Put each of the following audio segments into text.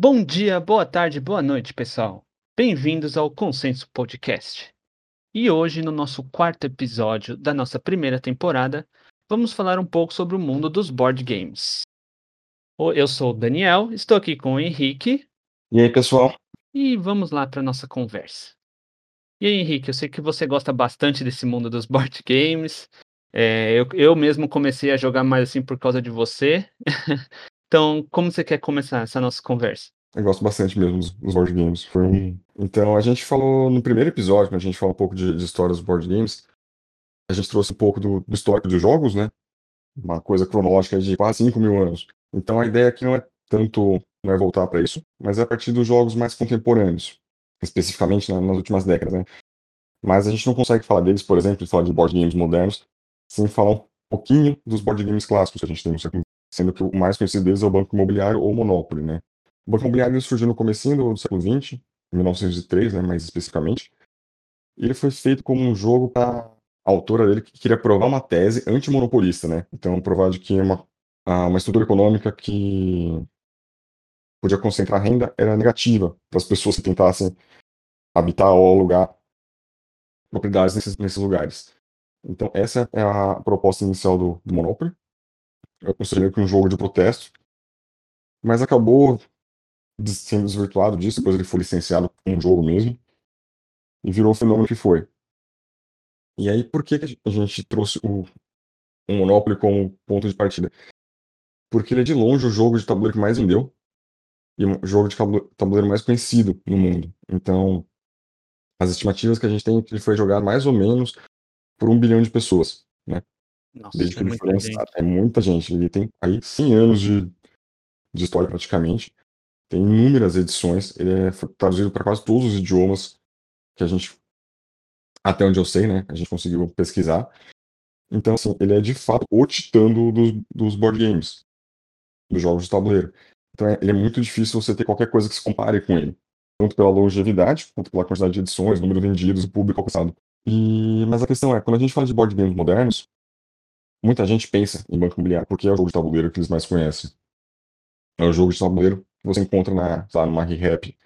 Bom dia, boa tarde, boa noite, pessoal. Bem-vindos ao Consenso Podcast. E hoje, no nosso quarto episódio da nossa primeira temporada, vamos falar um pouco sobre o mundo dos board games. Eu sou o Daniel, estou aqui com o Henrique. E aí, pessoal? E vamos lá para nossa conversa. E aí, Henrique, eu sei que você gosta bastante desse mundo dos board games. É, eu, eu mesmo comecei a jogar mais assim por causa de você. então, como você quer começar essa nossa conversa? Eu gosto bastante mesmo dos, dos board games. Foi um... Então, a gente falou no primeiro episódio, quando a gente falou um pouco de, de história dos board games, a gente trouxe um pouco do, do histórico dos jogos, né? Uma coisa cronológica de quase 5 mil anos. Então, a ideia aqui não é tanto não é voltar para isso, mas é a partir dos jogos mais contemporâneos, especificamente nas últimas décadas, né? Mas a gente não consegue falar deles, por exemplo, falar de board games modernos, sem falar um pouquinho dos board games clássicos que a gente tem no século sendo que o mais conhecido deles é o Banco Imobiliário ou o Monopoly, né? O Banco Imobiliário surgiu no começo do século XX, em 1903, né, mais especificamente, e ele foi feito como um jogo para a autora dele que queria provar uma tese antimonopolista, né? Então, provar de que uma, uma estrutura econômica que podia concentrar renda era negativa para as pessoas que tentassem habitar ou alugar propriedades nesses, nesses lugares. Então, essa é a proposta inicial do, do Monopoly. Eu considerei que um jogo de protesto, mas acabou sendo desvirtuado disso, depois ele foi licenciado como um jogo mesmo, e virou o fenômeno que foi. E aí, por que a gente trouxe o, o Monopoly como ponto de partida? Porque ele é de longe o jogo de tabuleiro que mais vendeu, e o jogo de tabuleiro mais conhecido no mundo. Então, as estimativas que a gente tem é que ele foi jogado mais ou menos por um bilhão de pessoas, né? Nossa, Desde que é ele foi lançado. É muita gente. Ele tem aí 100 anos de, de história praticamente. Tem inúmeras edições. Ele é traduzido para quase todos os idiomas que a gente, até onde eu sei, né? A gente conseguiu pesquisar. Então, assim, ele é de fato o titã do- dos, dos board games, dos jogos de tabuleiro. Então, é- ele é muito difícil você ter qualquer coisa que se compare com ele. Tanto pela longevidade, quanto pela quantidade de edições, número vendidos, público alcançado. E, mas a questão é, quando a gente fala de board games modernos, muita gente pensa em banco imobiliário, porque é o jogo de tabuleiro que eles mais conhecem. É o jogo de tabuleiro que você encontra na, lá, numa ReHap,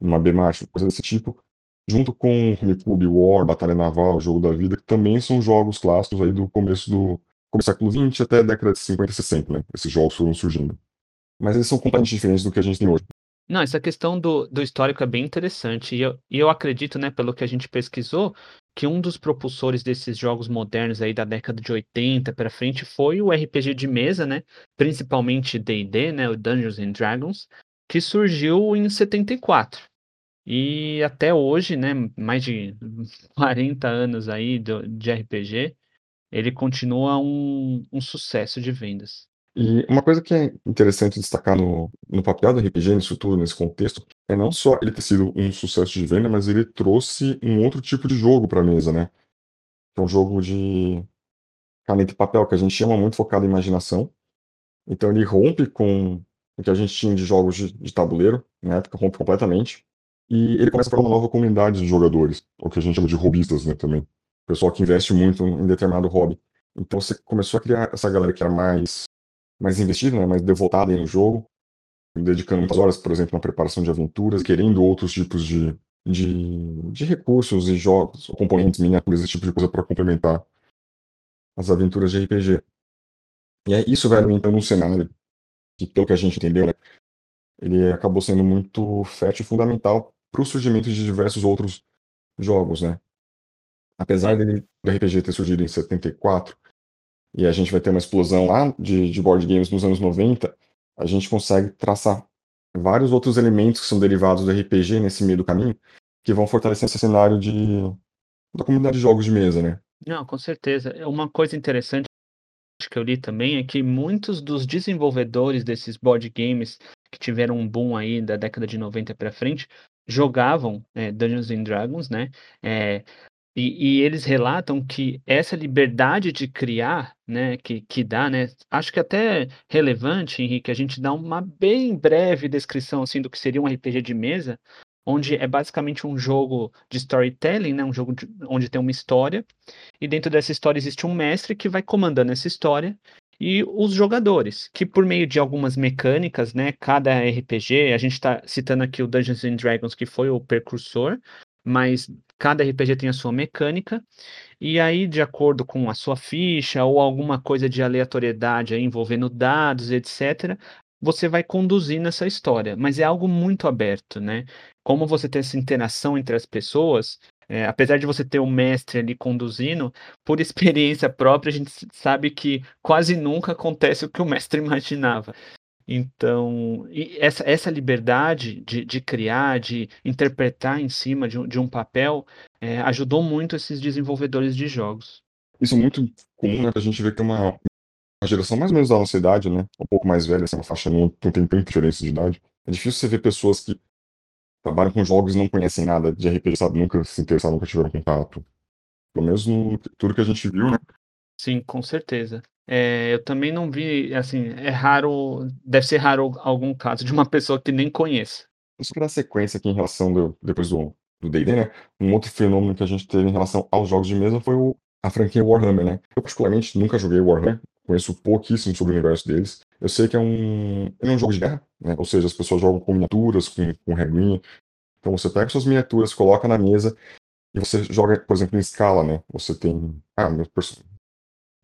numa B-March, coisa desse tipo, junto com Rumicube, War, Batalha Naval, Jogo da Vida, que também são jogos clássicos aí do começo do, do século XX até a década de 50 e 60, né? Esses jogos foram surgindo. Mas eles são completamente diferentes do que a gente tem hoje. Não, essa questão do, do histórico é bem interessante. E eu, e eu acredito, né, pelo que a gente pesquisou, que um dos propulsores desses jogos modernos aí da década de 80 para frente foi o RPG de mesa, né? Principalmente D&D, né, o Dungeons and Dragons, que surgiu em 74. E até hoje, né, mais de 40 anos aí de RPG, ele continua um, um sucesso de vendas. E uma coisa que é interessante destacar no, no papel do RPG nisso tudo, nesse contexto, é não só ele ter sido um sucesso de venda, mas ele trouxe um outro tipo de jogo para a mesa, né? Que é um jogo de caneta e papel, que a gente chama muito focado em imaginação. Então ele rompe com o que a gente tinha de jogos de, de tabuleiro, na época, rompe completamente. E ele começa a formar uma nova comunidade de jogadores, o que a gente chama de robistas, né, também. Pessoal que investe muito em determinado hobby. Então você começou a criar essa galera que era mais mais investida, né, mais devotada aí no jogo, dedicando muitas horas, por exemplo, na preparação de aventuras, querendo outros tipos de, de, de recursos e jogos, componentes, miniaturas, esse tipo de coisa para complementar as aventuras de RPG. E aí isso vai alimentando um cenário que, pelo que a gente entendeu, né, ele acabou sendo muito fértil e fundamental para o surgimento de diversos outros jogos, né? Apesar dele, do RPG ter surgido em 74, e a gente vai ter uma explosão lá de, de board games nos anos 90, a gente consegue traçar vários outros elementos que são derivados do RPG nesse meio do caminho, que vão fortalecer esse cenário de, da comunidade de jogos de mesa, né? Não, com certeza. É Uma coisa interessante que eu li também é que muitos dos desenvolvedores desses board games que tiveram um boom aí da década de 90 para frente jogavam é, Dungeons and Dragons, né? É, e, e eles relatam que essa liberdade de criar, né, que, que dá, né? Acho que até relevante, Henrique, a gente dá uma bem breve descrição assim do que seria um RPG de mesa, onde é basicamente um jogo de storytelling, né? Um jogo de- onde tem uma história e dentro dessa história existe um mestre que vai comandando essa história e os jogadores, que por meio de algumas mecânicas, né, cada RPG, a gente está citando aqui o Dungeons and Dragons, que foi o precursor, mas cada RPG tem a sua mecânica, e aí, de acordo com a sua ficha ou alguma coisa de aleatoriedade aí, envolvendo dados, etc., você vai conduzindo essa história, mas é algo muito aberto, né? Como você tem essa interação entre as pessoas, é, apesar de você ter o mestre ali conduzindo, por experiência própria, a gente sabe que quase nunca acontece o que o mestre imaginava. Então, essa, essa liberdade de, de criar, de interpretar em cima de um, de um papel, é, ajudou muito esses desenvolvedores de jogos. Isso é muito comum, né? A gente vê que é uma, uma geração mais ou menos da nossa idade, né? Um pouco mais velha, assim, uma faixa não, não tem tanta diferença de idade. É difícil você ver pessoas que trabalham com jogos e não conhecem nada de RPG, sabe? Nunca se interessaram, nunca tiveram contato. Pelo menos no tudo que a gente viu, né? Sim, com certeza. É, eu também não vi, assim, é raro, deve ser raro algum caso de uma pessoa que nem conheça. Só para dar sequência aqui em relação do, depois do do D&D, né? Um outro fenômeno que a gente teve em relação aos jogos de mesa foi o, a franquia Warhammer, né? Eu particularmente nunca joguei Warhammer, conheço pouquíssimo sobre o universo deles. Eu sei que é um, é um jogo de guerra, né? Ou seja, as pessoas jogam com miniaturas, com, com regrinha. Então você pega suas miniaturas, coloca na mesa e você joga, por exemplo, em escala, né? Você tem. Ah, meu,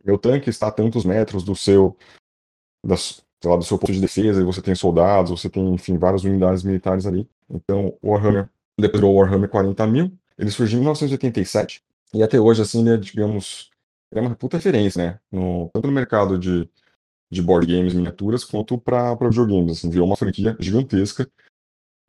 meu tanque está a tantos metros do seu. Da, lá, do seu ponto de defesa, e você tem soldados, você tem, enfim, várias unidades militares ali. Então, o Warhammer, depois do Warhammer 40 mil, ele surgiu em 1987, e até hoje, assim, ele é, digamos, ele é uma puta referência, né? No, tanto no mercado de, de board games, miniaturas, quanto para videogames, assim, virou uma franquia gigantesca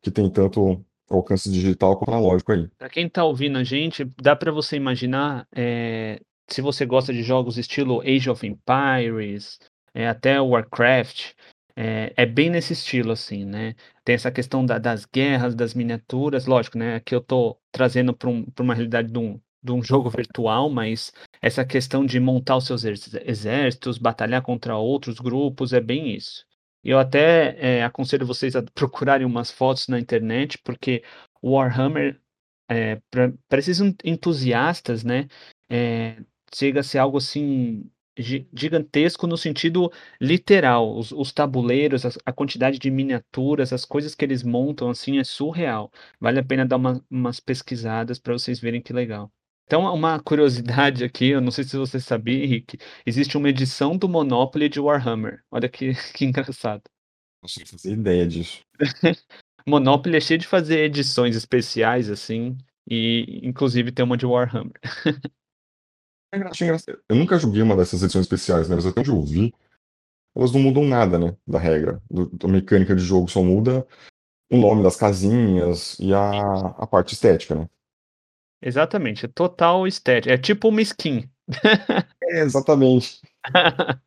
que tem tanto alcance digital quanto analógico aí. Para quem está ouvindo a gente, dá para você imaginar é, se você gosta de jogos estilo Age of Empires, é, até Warcraft, é, é, bem nesse estilo, assim, né? Tem essa questão da, das guerras, das miniaturas, lógico, né? Aqui eu estou trazendo para um, uma realidade de um, de um jogo virtual, mas essa questão de montar os seus exércitos, batalhar contra outros grupos, é bem isso. Eu até é, aconselho vocês a procurarem umas fotos na internet, porque Warhammer, é, para esses entusiastas, né, é, chega a ser algo assim gigantesco no sentido literal. Os, os tabuleiros, a, a, quantidade de miniaturas, as coisas que eles montam assim é surreal. Vale a pena dar uma, umas pesquisadas para vocês verem que legal. Então, uma curiosidade aqui, eu não sei se você sabia, Henrique, existe uma edição do Monopoly de Warhammer. Olha que, que engraçado. Não fazer ideia disso. Monopoly é cheio de fazer edições especiais, assim, e inclusive tem uma de Warhammer. Eu nunca joguei uma dessas edições especiais, né? Mas até onde eu vi, elas não mudam nada, né? Da regra. Do, da mecânica de jogo só muda o nome das casinhas e a, a parte estética, né? Exatamente, é total estética. É tipo uma skin. é, exatamente.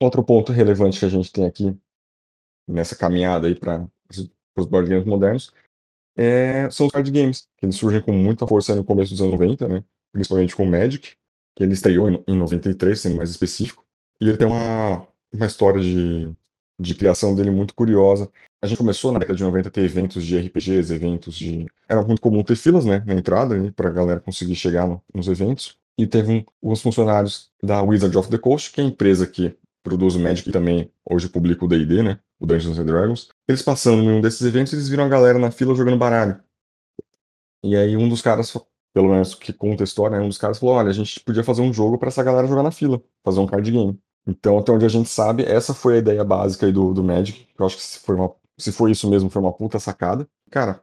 Outro ponto relevante que a gente tem aqui nessa caminhada aí para os board games modernos é, são os card games, que eles surgem com muita força no começo dos anos 90, né? Principalmente com o Magic, que ele estreou em, em 93, sendo mais específico. E ele tem uma, uma história de, de criação dele muito curiosa. A gente começou na década de 90 a ter eventos de RPGs, eventos de. Era muito comum ter filas, né, na entrada, né, pra galera conseguir chegar no, nos eventos. E teve um, uns funcionários da Wizard of the Coast, que é a empresa que produz o Magic e também hoje publica o D&D, né, o Dungeons and Dragons. Eles passando em um desses eventos, eles viram a galera na fila jogando baralho. E aí um dos caras pelo menos que conta a história, né, um dos caras falou: olha, a gente podia fazer um jogo para essa galera jogar na fila, fazer um card game. Então, até onde a gente sabe, essa foi a ideia básica aí do, do Magic, que eu acho que se foi, uma, se foi isso mesmo, foi uma puta sacada. Cara,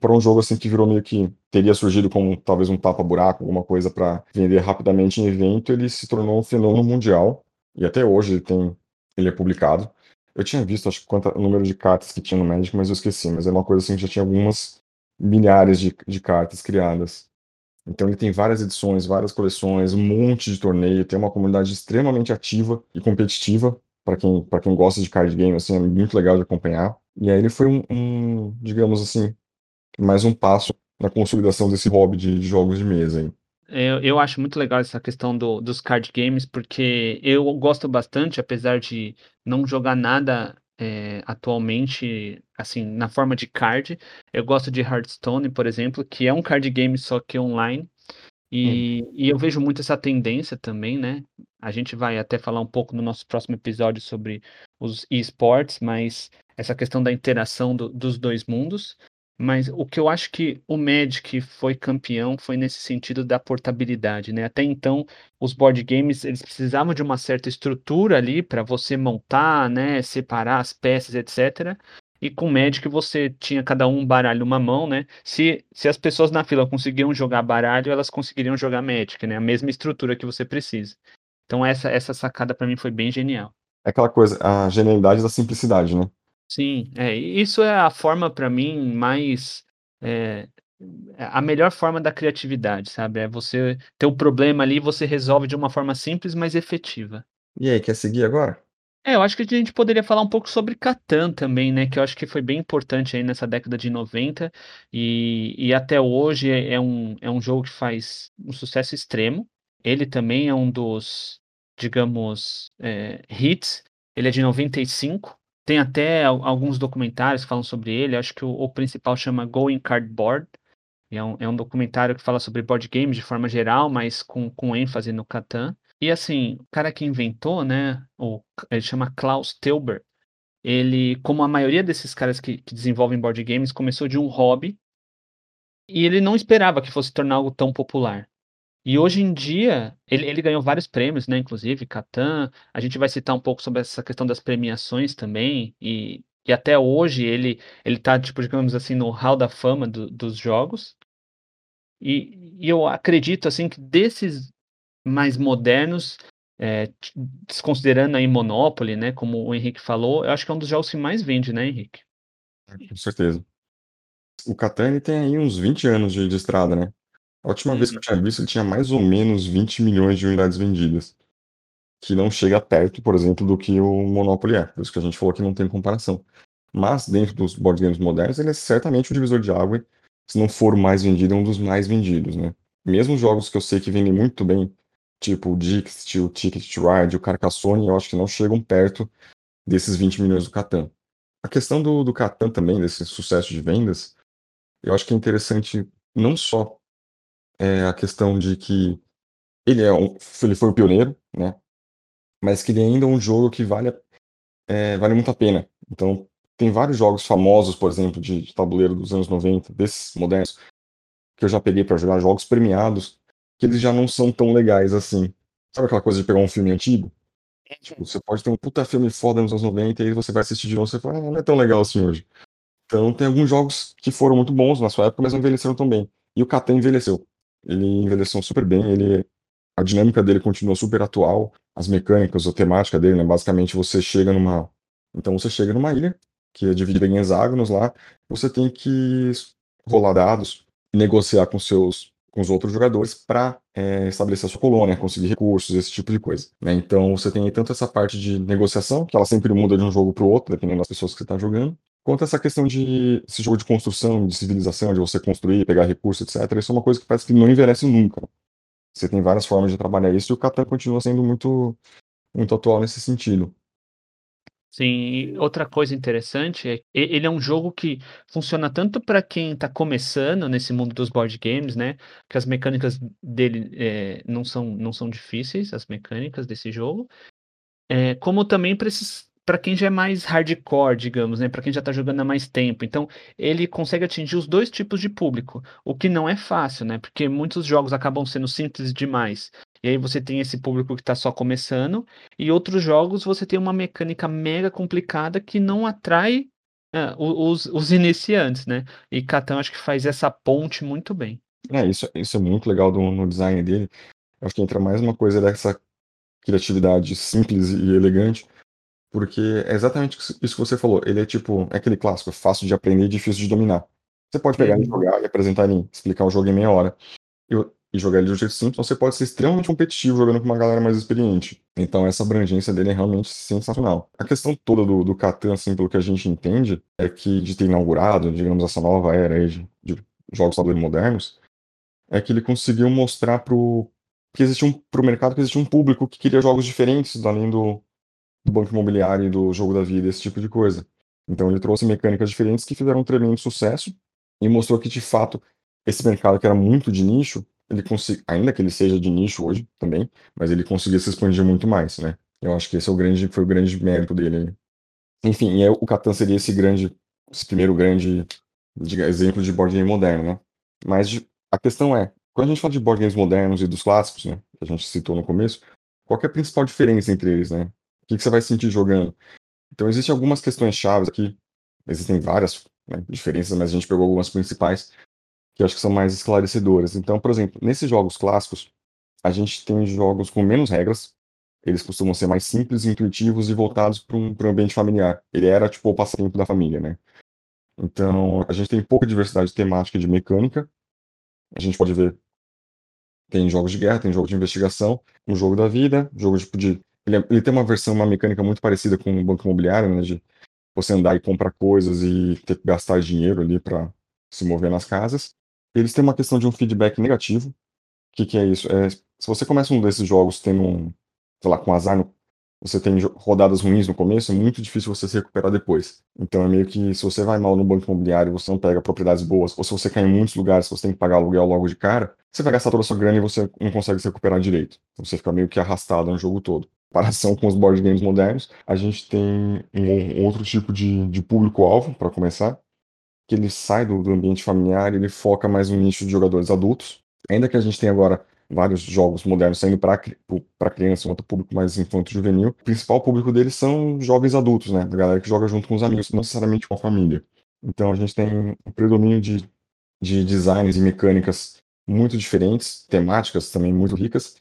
pra um jogo assim que virou meio que teria surgido como talvez um tapa-buraco, alguma coisa para vender rapidamente em evento, ele se tornou um fenômeno mundial. E até hoje ele tem. Ele é publicado. Eu tinha visto, acho que o número de cartas que tinha no Magic, mas eu esqueci. Mas é uma coisa assim que já tinha algumas milhares de, de cartas criadas. Então ele tem várias edições, várias coleções, um monte de torneio, tem uma comunidade extremamente ativa e competitiva para quem, quem gosta de card game, assim, é muito legal de acompanhar. E aí ele foi um, um digamos assim, mais um passo na consolidação desse hobby de, de jogos de mesa. Aí. Eu, eu acho muito legal essa questão do, dos card games, porque eu gosto bastante, apesar de não jogar nada é, atualmente, assim, na forma de card. Eu gosto de Hearthstone, por exemplo, que é um card game só que online. E, hum. e eu vejo muito essa tendência também, né? A gente vai até falar um pouco no nosso próximo episódio sobre os esportes, mas essa questão da interação do, dos dois mundos. Mas o que eu acho que o Magic foi campeão foi nesse sentido da portabilidade, né? Até então, os board games, eles precisavam de uma certa estrutura ali para você montar, né, separar as peças, etc. E com Magic você tinha cada um baralho numa mão, né? Se, se as pessoas na fila conseguiam jogar baralho, elas conseguiriam jogar Magic, né? A mesma estrutura que você precisa. Então essa essa sacada para mim foi bem genial. É aquela coisa, a genialidade da simplicidade, né? Sim, é, isso é a forma para mim mais é, a melhor forma da criatividade, sabe? É você ter o um problema ali, você resolve de uma forma simples, mas efetiva. E aí, quer seguir agora? É, eu acho que a gente poderia falar um pouco sobre Catan também, né? Que eu acho que foi bem importante aí nessa década de 90 e, e até hoje é, é um, é um jogo que faz um sucesso extremo. Ele também é um dos, digamos, é, hits. Ele é de 95 tem até alguns documentários que falam sobre ele. Acho que o, o principal chama Going Cardboard. É um, é um documentário que fala sobre board games de forma geral, mas com, com ênfase no Catan. E assim, o cara que inventou, né? O, ele chama Klaus Teuber. Ele, como a maioria desses caras que, que desenvolvem board games, começou de um hobby. E ele não esperava que fosse tornar algo tão popular. E hoje em dia, ele, ele ganhou vários prêmios, né? Inclusive, Catan. A gente vai citar um pouco sobre essa questão das premiações também. E, e até hoje ele, ele tá, tipo, digamos assim, no hall da fama do, dos jogos. E, e, eu acredito, assim, que desses mais modernos, é, desconsiderando aí Monopoly, né? Como o Henrique falou, eu acho que é um dos jogos que mais vende, né, Henrique? Com certeza. O Catan tem aí uns 20 anos de, de estrada, né? A última vez que eu uhum. tinha visto, ele tinha mais ou menos 20 milhões de unidades vendidas. Que não chega perto, por exemplo, do que o Monopoly é. Por isso que a gente falou que não tem comparação. Mas, dentro dos board games modernos, ele é certamente o divisor de água. Se não for o mais vendido, é um dos mais vendidos, né? Mesmo jogos que eu sei que vendem muito bem, tipo o Dixit, o Ticket to Ride, o Carcassonne, eu acho que não chegam perto desses 20 milhões do Catan. A questão do, do Catan também, desse sucesso de vendas, eu acho que é interessante não só é a questão de que ele é um, ele foi o pioneiro, né? Mas que ele ainda é um jogo que vale, é, vale muito a pena. Então, tem vários jogos famosos, por exemplo, de, de tabuleiro dos anos 90, desses modernos, que eu já peguei para jogar, jogos premiados, que eles já não são tão legais assim. Sabe aquela coisa de pegar um filme antigo? Tipo, você pode ter um puta filme foda nos anos 90 e aí você vai assistir de novo e você fala, ah, não é tão legal assim hoje. Então tem alguns jogos que foram muito bons na sua época, mas não envelheceram tão bem. E o Catan envelheceu. Ele envelheceu super bem, ele a dinâmica dele continua super atual, as mecânicas, a temática dele, né? Basicamente você chega numa então você chega numa ilha que é dividida em hexágonos lá, você tem que rolar dados, negociar com seus com os outros jogadores para é, estabelecer a sua colônia, conseguir recursos, esse tipo de coisa. Né? Então você tem tanto essa parte de negociação, que ela sempre muda de um jogo para o outro, dependendo das pessoas que você está jogando, Quanto a essa questão de esse jogo de construção, de civilização, de você construir, pegar recursos, etc., isso é uma coisa que parece que não envelhece nunca. Você tem várias formas de trabalhar isso e o Catan continua sendo muito, muito atual nesse sentido. Sim, outra coisa interessante é que ele é um jogo que funciona tanto para quem está começando nesse mundo dos board games, né? Que as mecânicas dele é, não, são, não são difíceis, as mecânicas desse jogo, é, como também para esses para quem já é mais hardcore, digamos, né? Para quem já está jogando há mais tempo. Então, ele consegue atingir os dois tipos de público, o que não é fácil, né? Porque muitos jogos acabam sendo simples demais. E aí você tem esse público que está só começando, e outros jogos você tem uma mecânica mega complicada que não atrai é, os, os iniciantes, né? E Catan acho que faz essa ponte muito bem. É, isso, isso é muito legal do, no design dele. Acho que entra mais uma coisa dessa criatividade simples e elegante, porque é exatamente isso que você falou. Ele é tipo, é aquele clássico, fácil de aprender e difícil de dominar. Você pode pegar uhum. e jogar e apresentar em, explicar o jogo em meia hora. E, e jogar ele de um jeito simples, você pode ser extremamente competitivo jogando com uma galera mais experiente. Então essa abrangência dele é realmente sensacional. A questão toda do, do Catan, assim, pelo que a gente entende, é que de ter inaugurado, digamos, essa nova era de, de jogos tabuleiro modernos, é que ele conseguiu mostrar pro que existia um, pro mercado que existia um público que queria jogos diferentes, além do, do banco imobiliário e do jogo da vida, esse tipo de coisa. Então ele trouxe mecânicas diferentes que fizeram um tremendo sucesso e mostrou que, de fato, esse mercado que era muito de nicho ele consiga, ainda que ele seja de nicho hoje também, mas ele conseguia se expandir muito mais, né? Eu acho que esse é o grande, foi o grande mérito dele. Enfim, é, o Catan seria esse grande, esse primeiro grande exemplo de board game moderno, né? Mas a questão é, quando a gente fala de board games modernos e dos clássicos, né, que a gente citou no começo, qual é a principal diferença entre eles, né? Que, que você vai sentir jogando? Então, existem algumas questões chaves aqui, existem várias né, diferenças, mas a gente pegou algumas principais que acho que são mais esclarecedoras. Então, por exemplo, nesses jogos clássicos, a gente tem jogos com menos regras, eles costumam ser mais simples, intuitivos e voltados para um, um ambiente familiar. Ele era tipo o passatempo da família, né? Então, a gente tem pouca diversidade temática de mecânica. A gente pode ver tem jogos de guerra, tem jogo de investigação, um jogo da vida, jogo tipo de ele, é, ele tem uma versão, uma mecânica muito parecida com o banco imobiliário, né, de você andar e comprar coisas e ter que gastar dinheiro ali para se mover nas casas. Eles têm uma questão de um feedback negativo. O que, que é isso? É, se você começa um desses jogos tendo um, sei lá, com azar, no, você tem rodadas ruins no começo, é muito difícil você se recuperar depois. Então é meio que se você vai mal no banco imobiliário, você não pega propriedades boas, ou se você cai em muitos lugares, você tem que pagar aluguel logo de cara, você vai gastar toda a sua grana e você não consegue se recuperar direito. Então você fica meio que arrastado no jogo todo. Comparação com os board games modernos, a gente tem um, outro tipo de, de público-alvo, para começar, que ele sai do, do ambiente familiar e ele foca mais no nicho de jogadores adultos. Ainda que a gente tenha agora vários jogos modernos saindo para criança, um outro público mais infanto-juvenil, o principal público deles são jovens adultos, né? A galera que joga junto com os amigos, não necessariamente com a família. Então a gente tem um predomínio de, de designs e mecânicas muito diferentes, temáticas também muito ricas,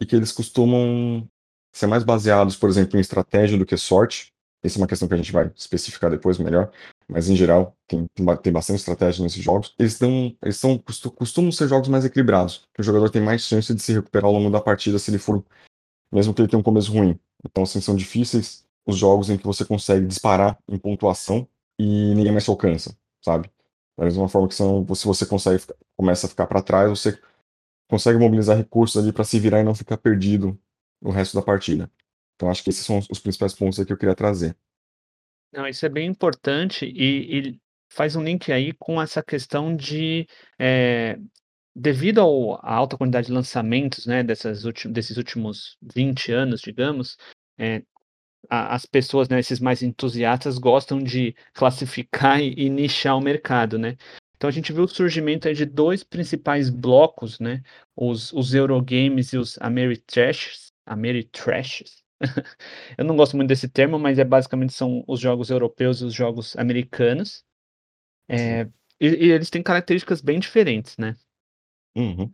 e que eles costumam ser mais baseados, por exemplo, em estratégia do que sorte. Essa é uma questão que a gente vai especificar depois melhor, mas em geral tem, tem bastante estratégia nesses jogos. Eles, dão, eles são, costumam ser jogos mais equilibrados, que o jogador tem mais chance de se recuperar ao longo da partida se ele for, mesmo que ele tenha um começo ruim. Então, assim, são difíceis os jogos em que você consegue disparar em pontuação e ninguém mais se alcança, sabe? Da mesma forma que são, se você consegue, começa a ficar para trás, você consegue mobilizar recursos ali para se virar e não ficar perdido no resto da partida. Então acho que esses são os principais pontos que eu queria trazer. Não, isso é bem importante e, e faz um link aí com essa questão de é, devido ao, à alta quantidade de lançamentos né, dessas desses últimos 20 anos, digamos, é, a, as pessoas, né, esses mais entusiastas, gostam de classificar e, e, nichar o mercado, né? Então a gente viu o surgimento de dois principais blocos, né? Os, os Eurogames e os Ameritrashes, Ameritrashes. Eu não gosto muito desse termo, mas é basicamente são os jogos europeus e os jogos americanos. É, e, e, eles têm características bem diferentes, né? Uhum.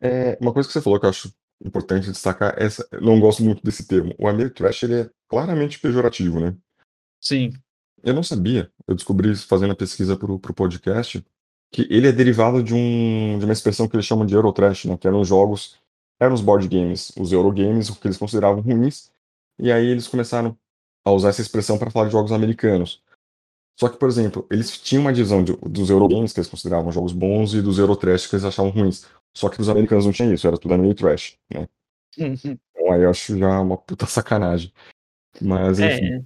É, uma coisa que você falou que eu acho importante destacar, essa, eu não gosto muito desse termo. O Ameritrash ele é claramente pejorativo, né? Sim. Eu não sabia, eu descobri fazendo a pesquisa para o podcast, que ele é derivado de, um, de uma expressão que eles chamam de Eurotrash, né? Que eram jogos, eram os board games, os Eurogames, o que eles consideravam ruins, e aí eles começaram a usar essa expressão para falar de jogos americanos. Só que, por exemplo, eles tinham uma divisão de, dos Eurogames, que eles consideravam jogos bons, e dos Eurotrash, que eles achavam ruins. Só que dos americanos não tinha isso, era tudo Ameritrash, né? Uhum. Então aí eu acho já uma puta sacanagem. Mas, é, enfim. É.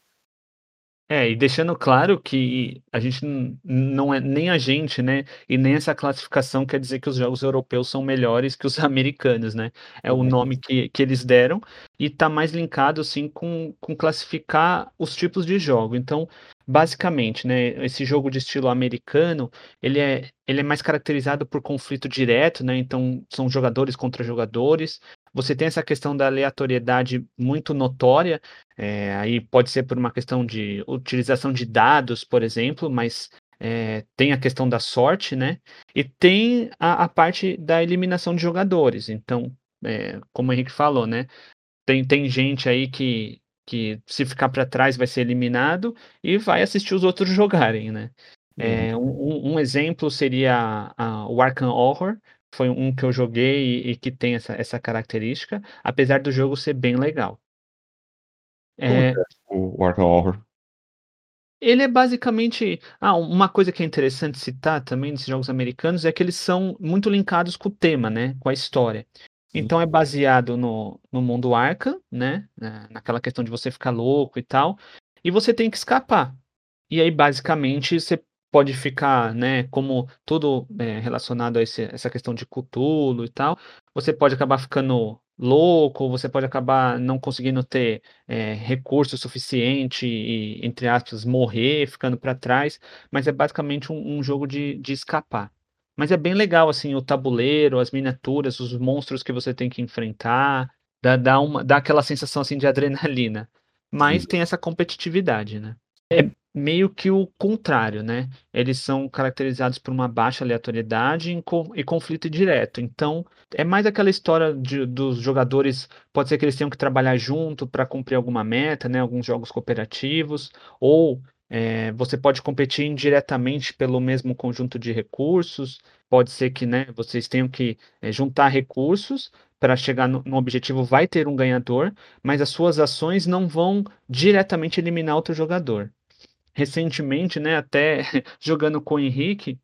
É, e deixando claro que a gente não é nem a gente, né, e nem essa classificação quer dizer que os jogos europeus são melhores que os americanos, né? É o nome que, que eles deram e tá mais linkado, assim, com, com classificar os tipos de jogo. Então, basicamente, né, esse jogo de estilo americano, ele é, ele é mais caracterizado por conflito direto, né? Então, são jogadores contra jogadores, você tem essa questão da aleatoriedade muito notória, é, aí pode ser por uma questão de utilização de dados, por exemplo, mas é, tem a questão da sorte, né? E tem a, a parte da eliminação de jogadores. Então, é, como o Henrique falou, né? Tem, tem gente aí que, que se ficar para trás vai ser eliminado e vai assistir os outros jogarem, né? É, um, um, exemplo seria a, o Arkham Horror, foi um que eu joguei e, e que tem essa, essa característica, apesar do jogo ser bem legal. É, é o Arkham Horror? Ele é basicamente. Ah, uma coisa que é interessante citar também nesses jogos americanos é que eles são muito linkados com o tema, né? Com a história. Então é baseado no, no mundo Arkham, né? Naquela questão de você ficar louco e tal. E você tem que escapar. E aí, basicamente, você pode ficar, né, como tudo é, relacionado a esse, essa questão de Cthulhu e tal, você pode acabar ficando louco, você pode acabar não conseguindo ter é, recurso suficiente e, entre aspas, morrer, ficando para trás, mas é basicamente um, um jogo de, de escapar. Mas é bem legal, assim, o tabuleiro, as miniaturas, os monstros que você tem que enfrentar, dá, dá, uma, dá aquela sensação, assim, de adrenalina. Mas Sim. tem essa competitividade, né? É meio que o contrário, né? Eles são caracterizados por uma baixa aleatoriedade e, co- conflito direto. Então, é mais aquela história de- dos jogadores, pode ser que eles tenham que trabalhar junto para cumprir alguma meta, né? Alguns jogos cooperativos, ou é, você pode competir indiretamente pelo mesmo conjunto de recursos. Pode ser que, né, vocês tenham que é, juntar recursos para chegar no, no objetivo, vai ter um ganhador, mas as suas ações não vão diretamente eliminar outro jogador recentemente, né, até jogando com o Henrique,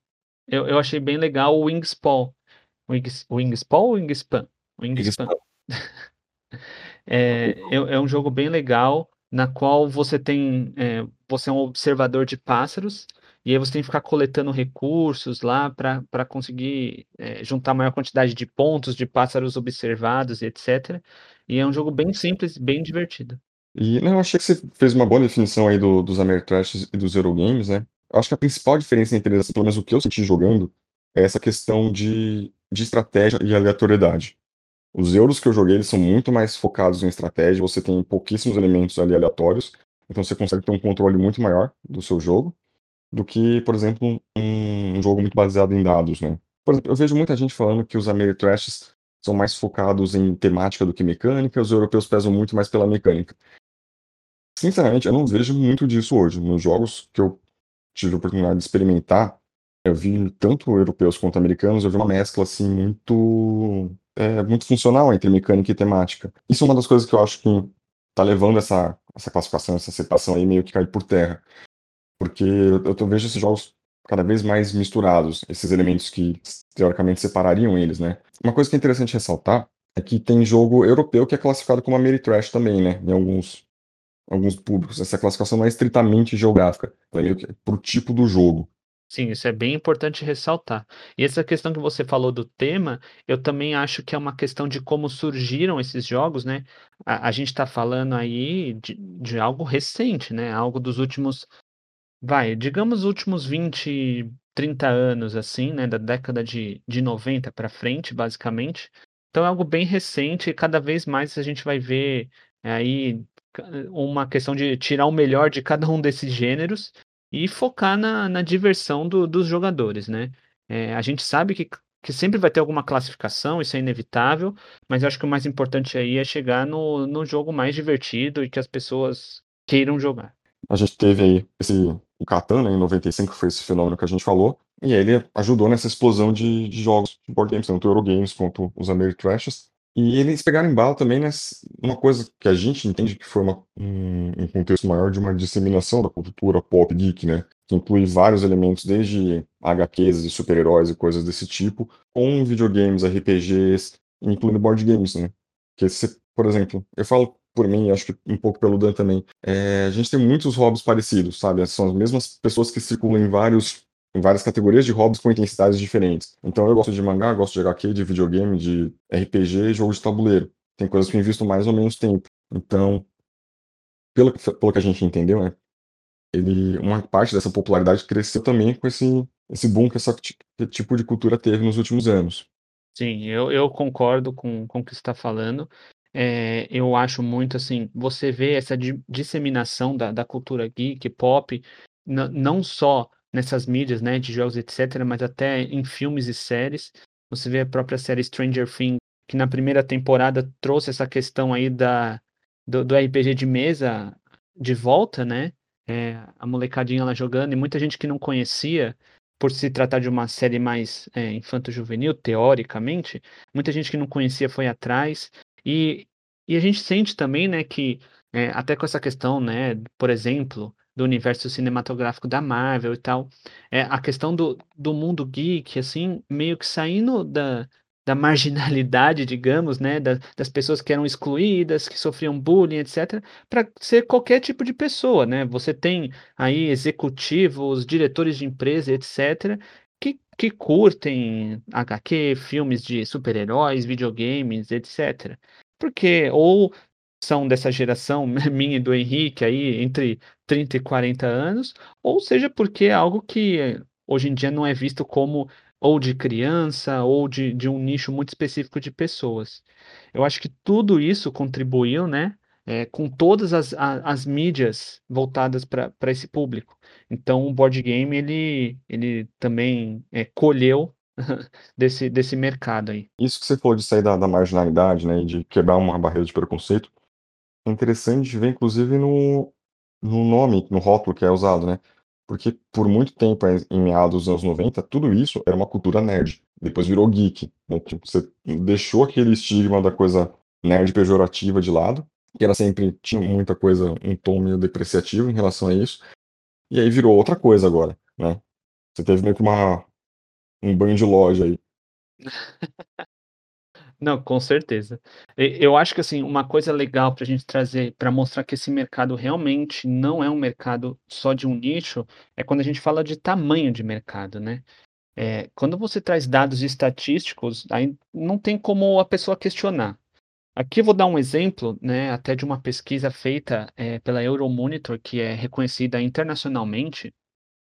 eu, eu achei bem legal o Wingspan. Wings, Wingspan ou Wingspan? Wingspan. É, é, é um jogo bem legal, na qual você tem, é, você é um observador de pássaros, e aí você tem que ficar coletando recursos lá para conseguir é, juntar maior quantidade de pontos de pássaros observados, etc. E é um jogo bem simples, bem divertido. E não, eu achei que você fez uma boa definição aí do, dos Ameritrash e dos Eurogames, né? Eu acho que a principal diferença entre eles, pelo menos o que eu senti jogando, é essa questão de, de estratégia e aleatoriedade. Os euros que eu joguei, eles são muito mais focados em estratégia, você tem pouquíssimos elementos ali aleatórios, então você consegue ter um controle muito maior do seu jogo, do que, por exemplo, um, um jogo muito baseado em dados, né? Por exemplo, eu vejo muita gente falando que os Ameritrashes são mais focados em temática do que mecânica, os europeus pesam muito mais pela mecânica. Sinceramente, eu não vejo muito disso hoje. Nos jogos que eu tive a oportunidade de experimentar, eu vi tanto europeus quanto americanos, eu vi uma mescla assim muito é, muito funcional entre mecânica e temática. Isso é uma das coisas que eu acho que tá levando essa, essa classificação, essa separação aí meio que cair por terra. Porque eu, eu vejo esses jogos cada vez mais misturados, esses elementos que teoricamente separariam eles, né? Uma coisa que é interessante ressaltar é que tem jogo europeu que é classificado como Ameritrash também, né? Em alguns alguns públicos. Essa classificação não é estritamente geográfica, é que pro tipo do jogo. Sim, isso é bem importante ressaltar. E essa questão que você falou do tema, eu também acho que é uma questão de como surgiram esses jogos, né? A, a gente está falando aí de, de algo recente, né? Algo dos últimos, vai, digamos, últimos 20, 30 anos, assim, né? Da década de, de 90 para frente, basicamente. Então é algo bem recente e cada vez mais a gente vai ver aí uma questão de tirar o melhor de cada um desses gêneros e focar na, na diversão do, dos jogadores, né? É, a gente sabe que, que sempre vai ter alguma classificação, isso é inevitável, mas eu acho que o mais importante aí é chegar no, no jogo mais divertido e que as pessoas queiram jogar. A gente teve aí esse, o Catan, né, em 95, que foi esse fenômeno que a gente falou, e ele ajudou nessa explosão de, de jogos de board games, tanto Eurogames quanto os Ameritrashes. E eles pegaram embalo também numa coisa que a gente entende que foi uma, um, um, contexto maior de uma disseminação da cultura pop geek, né? Que inclui vários elementos, desde HQs e super-heróis e coisas desse tipo, com videogames, RPGs, incluindo board games, né? Que se, por exemplo, eu falo por mim, acho que um pouco pelo Dan também, é, a gente tem muitos hobbies parecidos, sabe? São as mesmas pessoas que circulam em vários em várias categorias de hobbies com intensidades diferentes. Então eu gosto de mangá, gosto de HQ, de videogame, de RPG jogo de tabuleiro. Tem coisas que eu invisto mais ou menos tempo. Então, pelo, pelo que a gente entendeu, né, ele, uma parte dessa popularidade cresceu também com esse, esse boom que esse tipo de cultura teve nos últimos anos. Sim, eu, eu concordo com, com o que você está falando. É, eu acho muito assim, você vê essa di disseminação da, da cultura geek, pop, não só nessas mídias, né, de jogos, etc., mas até em filmes e séries. Você vê a própria série Stranger Things, que na primeira temporada trouxe essa questão aí da, do, do RPG de mesa de volta, né? É, a molecadinha lá jogando, e muita gente que não conhecia, por se tratar de uma série mais é, infanto-juvenil, teoricamente, muita gente que não conhecia foi atrás. E, e a gente sente também, né, que é, até com essa questão, né, por exemplo, do universo cinematográfico da Marvel e tal. É, a questão do, do mundo geek, assim, meio que saindo da, da marginalidade, digamos, né, da, das pessoas que eram excluídas, que sofriam bullying, etc., para ser qualquer tipo de pessoa, né? Você tem aí executivos, diretores de empresa, etc., que, que curtem HQ, filmes de super-heróis, videogames, etc. Porque, ou são dessa geração, minha e do Henrique, aí, entre 30 e 40 anos, ou seja, porque é algo que hoje em dia não é visto como ou de criança, ou de, de um nicho muito específico de pessoas. Eu acho que tudo isso contribuiu, né, é, com todas as, a, as mídias voltadas para esse público. Então, o board game, ele, ele também é, colheu desse, desse mercado aí. Isso que você falou de sair da, da marginalidade, né, de quebrar uma barreira de preconceito, é interessante ver, inclusive, no, no nome, no rótulo que é usado, né? Porque por muito tempo, em meados dos anos 90, tudo isso era uma cultura nerd. Depois virou geek. Né? Tipo, você deixou aquele estigma da coisa nerd pejorativa de lado, que era sempre, tinha muita coisa, um tom meio depreciativo em relação a isso. E aí virou outra coisa agora, né? Você teve meio que uma, um banho de loja aí. Não, com certeza. Eu acho que assim, uma coisa legal para a gente trazer, para mostrar que esse mercado realmente não é um mercado só de um nicho, é quando a gente fala de tamanho de mercado, né? É, quando você traz dados estatísticos, aí não tem como a pessoa questionar. Aqui eu vou dar um exemplo, né, até de uma pesquisa feita é, pela Euromonitor, que é reconhecida internacionalmente.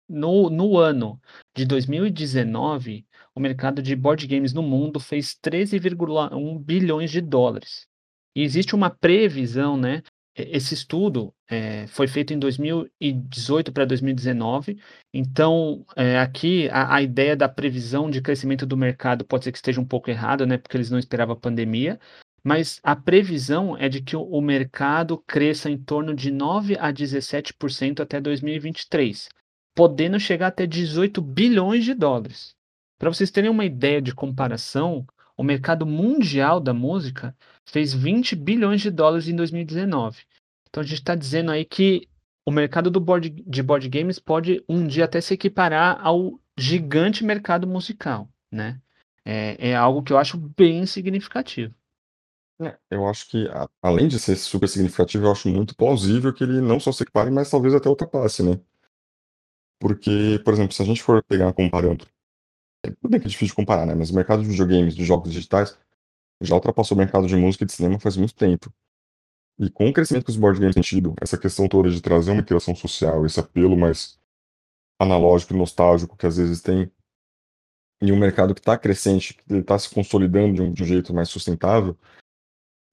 No, no ano de 2019, o mercado de board games no mundo fez 13,1 bilhões de dólares. E existe uma previsão, né? Esse estudo é, foi feito em 2018 para 2019, então é, aqui a, a, ideia da previsão de crescimento do mercado pode ser que esteja um pouco errada, né? Porque eles não esperavam a pandemia, mas a previsão é de que o, o mercado cresça em torno de 9 a 17% até 2023, podendo chegar até 18 bilhões de dólares. Para vocês terem uma ideia de comparação, o mercado mundial da música fez 20 bilhões de dólares em 2019. Então a gente está dizendo aí que o mercado do board, de board games pode um dia até se equiparar ao gigante mercado musical, né? É, é algo que eu acho bem significativo. É, eu acho que, além de ser super significativo, eu acho muito plausível que ele não só se equipare, mas talvez até ultrapasse, né? Porque, por exemplo, se a gente for pegar comparando tudo bem que é difícil de comparar, né? Mas o mercado de videogames, de jogos digitais, já ultrapassou o mercado de música e de cinema faz muito tempo. E com o crescimento que os board games têm tido, essa questão toda de trazer uma interação social, esse apelo mais analógico e nostálgico que às vezes tem, e um mercado que está crescente, que está se consolidando de um, de um, jeito mais sustentável,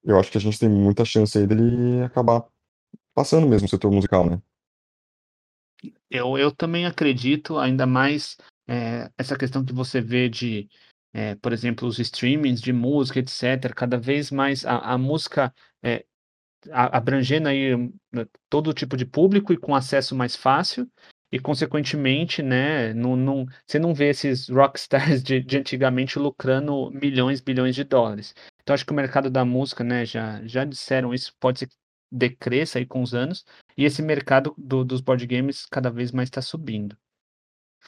eu acho que a gente tem muita chance aí dele acabar passando mesmo o setor musical, né? Eu, eu também acredito, ainda mais é, essa questão que você vê de, é, por exemplo, os streamings de música, etc., cada vez mais a, a música é, abrangendo aí né, todo tipo de público e com acesso mais fácil, e consequentemente, né, não, não, você não vê esses rockstars de, de antigamente lucrando milhões, bilhões de dólares. Então acho que o mercado da música, né, já, já disseram isso, pode ser que decresça aí com os anos, e esse mercado do, dos board games cada vez mais está subindo.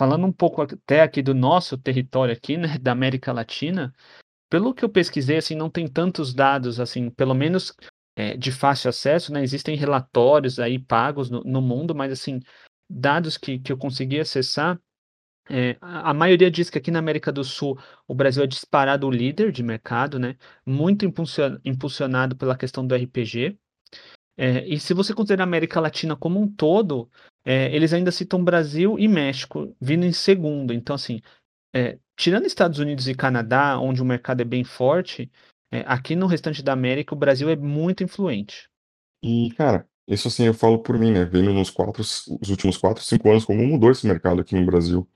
Falando um pouco até aqui do nosso território aqui, né, da América Latina, pelo que eu pesquisei, assim, não tem tantos dados, assim, pelo menos é, de fácil acesso, né, existem relatórios aí pagos no, no mundo, mas, assim, dados que, que eu consegui acessar, é, a maioria diz que aqui na América do Sul o Brasil é disparado o líder de mercado, né? Muito impulsionado pela questão do RPG. É, e se você considerar a América Latina como um todo, é, eles ainda citam Brasil e México vindo em segundo. Então, assim, é, tirando Estados Unidos e Canadá, onde o mercado é bem forte, é, aqui no restante da América o Brasil é muito influente. E, cara, isso assim eu falo por mim, né? Vendo nos quatro, os últimos quatro, cinco anos, como mudou esse mercado aqui no Brasil.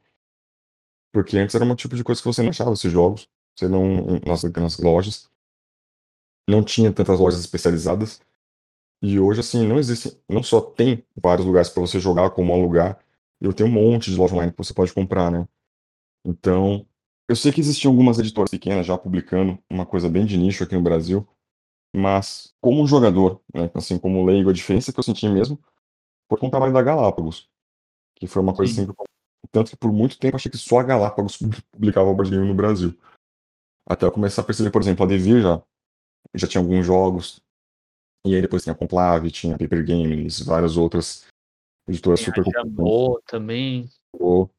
Porque antes era um tipo de coisa que você não achava esses jogos, você não nas, nas lojas. Não tinha tantas lojas especializadas. E hoje, assim, não existe, não só tem vários lugares para você jogar, como alugar, eu tenho um monte de loja online que você pode comprar, né? Então, eu sei que existiam algumas editoras pequenas já publicando uma coisa bem de nicho aqui no Brasil, mas como jogador, né, assim, como leigo, a diferença que eu senti mesmo foi com o trabalho da Galápagos, que foi uma coisa Sim. assim, tanto que por muito tempo achei que só a Galápagos publicava o board game no Brasil. Até eu começar a perceber, por exemplo, a Devir já, já tinha alguns jogos. E aí depois tinha a Conclave, tinha a Paper Games, várias outras editoras Tem super a Jambô também. competentes.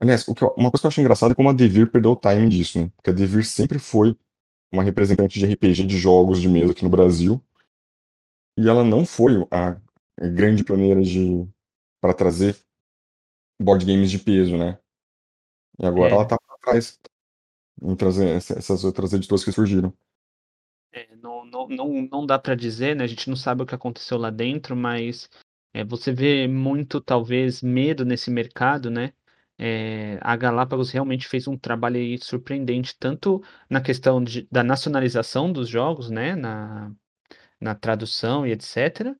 Aliás, que eu- uma coisa que eu acho engraçada é como a Devir perdeu o timing disso, né? Porque a Devir sempre foi uma representante de RPG de jogos de mesa aqui no Brasil. E ela não foi a grande pioneira de para trazer board games de peso, né? E agora É. ela tá pra trás em trazer essa- essas outras editoras que surgiram. É, não, não, não, dá para dizer, né? A gente não sabe o que aconteceu lá dentro, mas é, você vê muito, talvez, medo nesse mercado, né? É, a Galápagos realmente fez um trabalho surpreendente, tanto na questão de- da nacionalização dos jogos, né? Na, na tradução e etc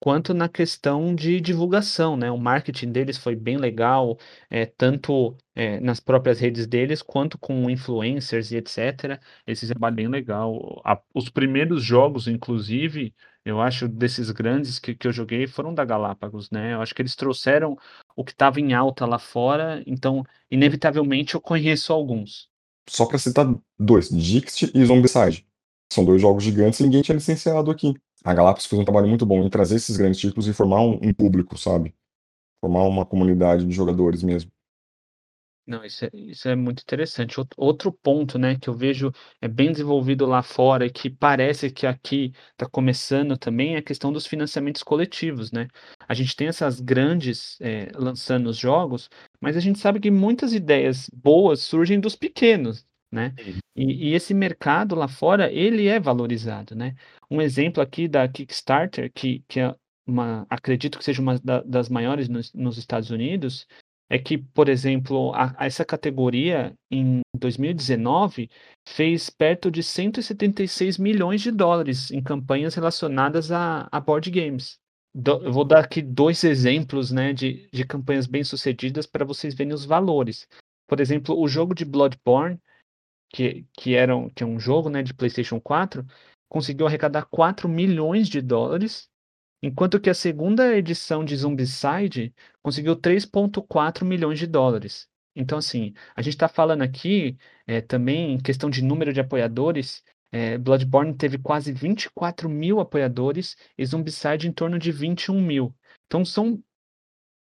quanto na questão de divulgação, né? O marketing deles foi bem legal, é, tanto é, nas próprias redes deles, quanto com influencers e etc. Um trabalho bem legal. A- os primeiros jogos, inclusive, eu acho, desses grandes que, que eu joguei, foram da Galápagos, né? Eu acho que eles trouxeram o que estava em alta lá fora, então, inevitavelmente, eu conheço alguns. Só pra citar dois, Dixit e Zombicide. São dois jogos gigantes e ninguém tinha licenciado aqui. A Galápagos fez um trabalho muito bom em trazer esses grandes títulos e formar um, um público, sabe? Formar uma comunidade de jogadores mesmo. Não, isso é, isso é muito interessante. Out- Outro ponto, né, que eu vejo é bem desenvolvido lá fora e que parece que aqui está começando também é a questão dos financiamentos coletivos, né? A gente tem essas grandes eh, lançando os jogos, mas a gente sabe que muitas ideias boas surgem dos pequenos, né? E, e esse mercado lá fora, ele é valorizado, né? Um exemplo aqui da Kickstarter, que, que é uma, acredito que seja uma da- das maiores nos, nos Estados Unidos, é que, por exemplo, a- essa categoria em 2019 fez perto de 176 milhões de dólares em campanhas relacionadas a, a board games. Do- eu vou dar aqui dois exemplos, né, de, de campanhas bem-sucedidas para vocês verem os valores. Por exemplo, o jogo de Bloodborne, que, que, era um, que é um jogo, né, de PlayStation 4, conseguiu arrecadar 4 milhões de dólares Enquanto que a segunda edição de Zombicide conseguiu 3,4 milhões de dólares. Então, assim, a gente está falando aqui é, também em questão de número de apoiadores. é, Bloodborne teve quase 24 mil apoiadores e Zombicide em torno de 21 mil. Então, são,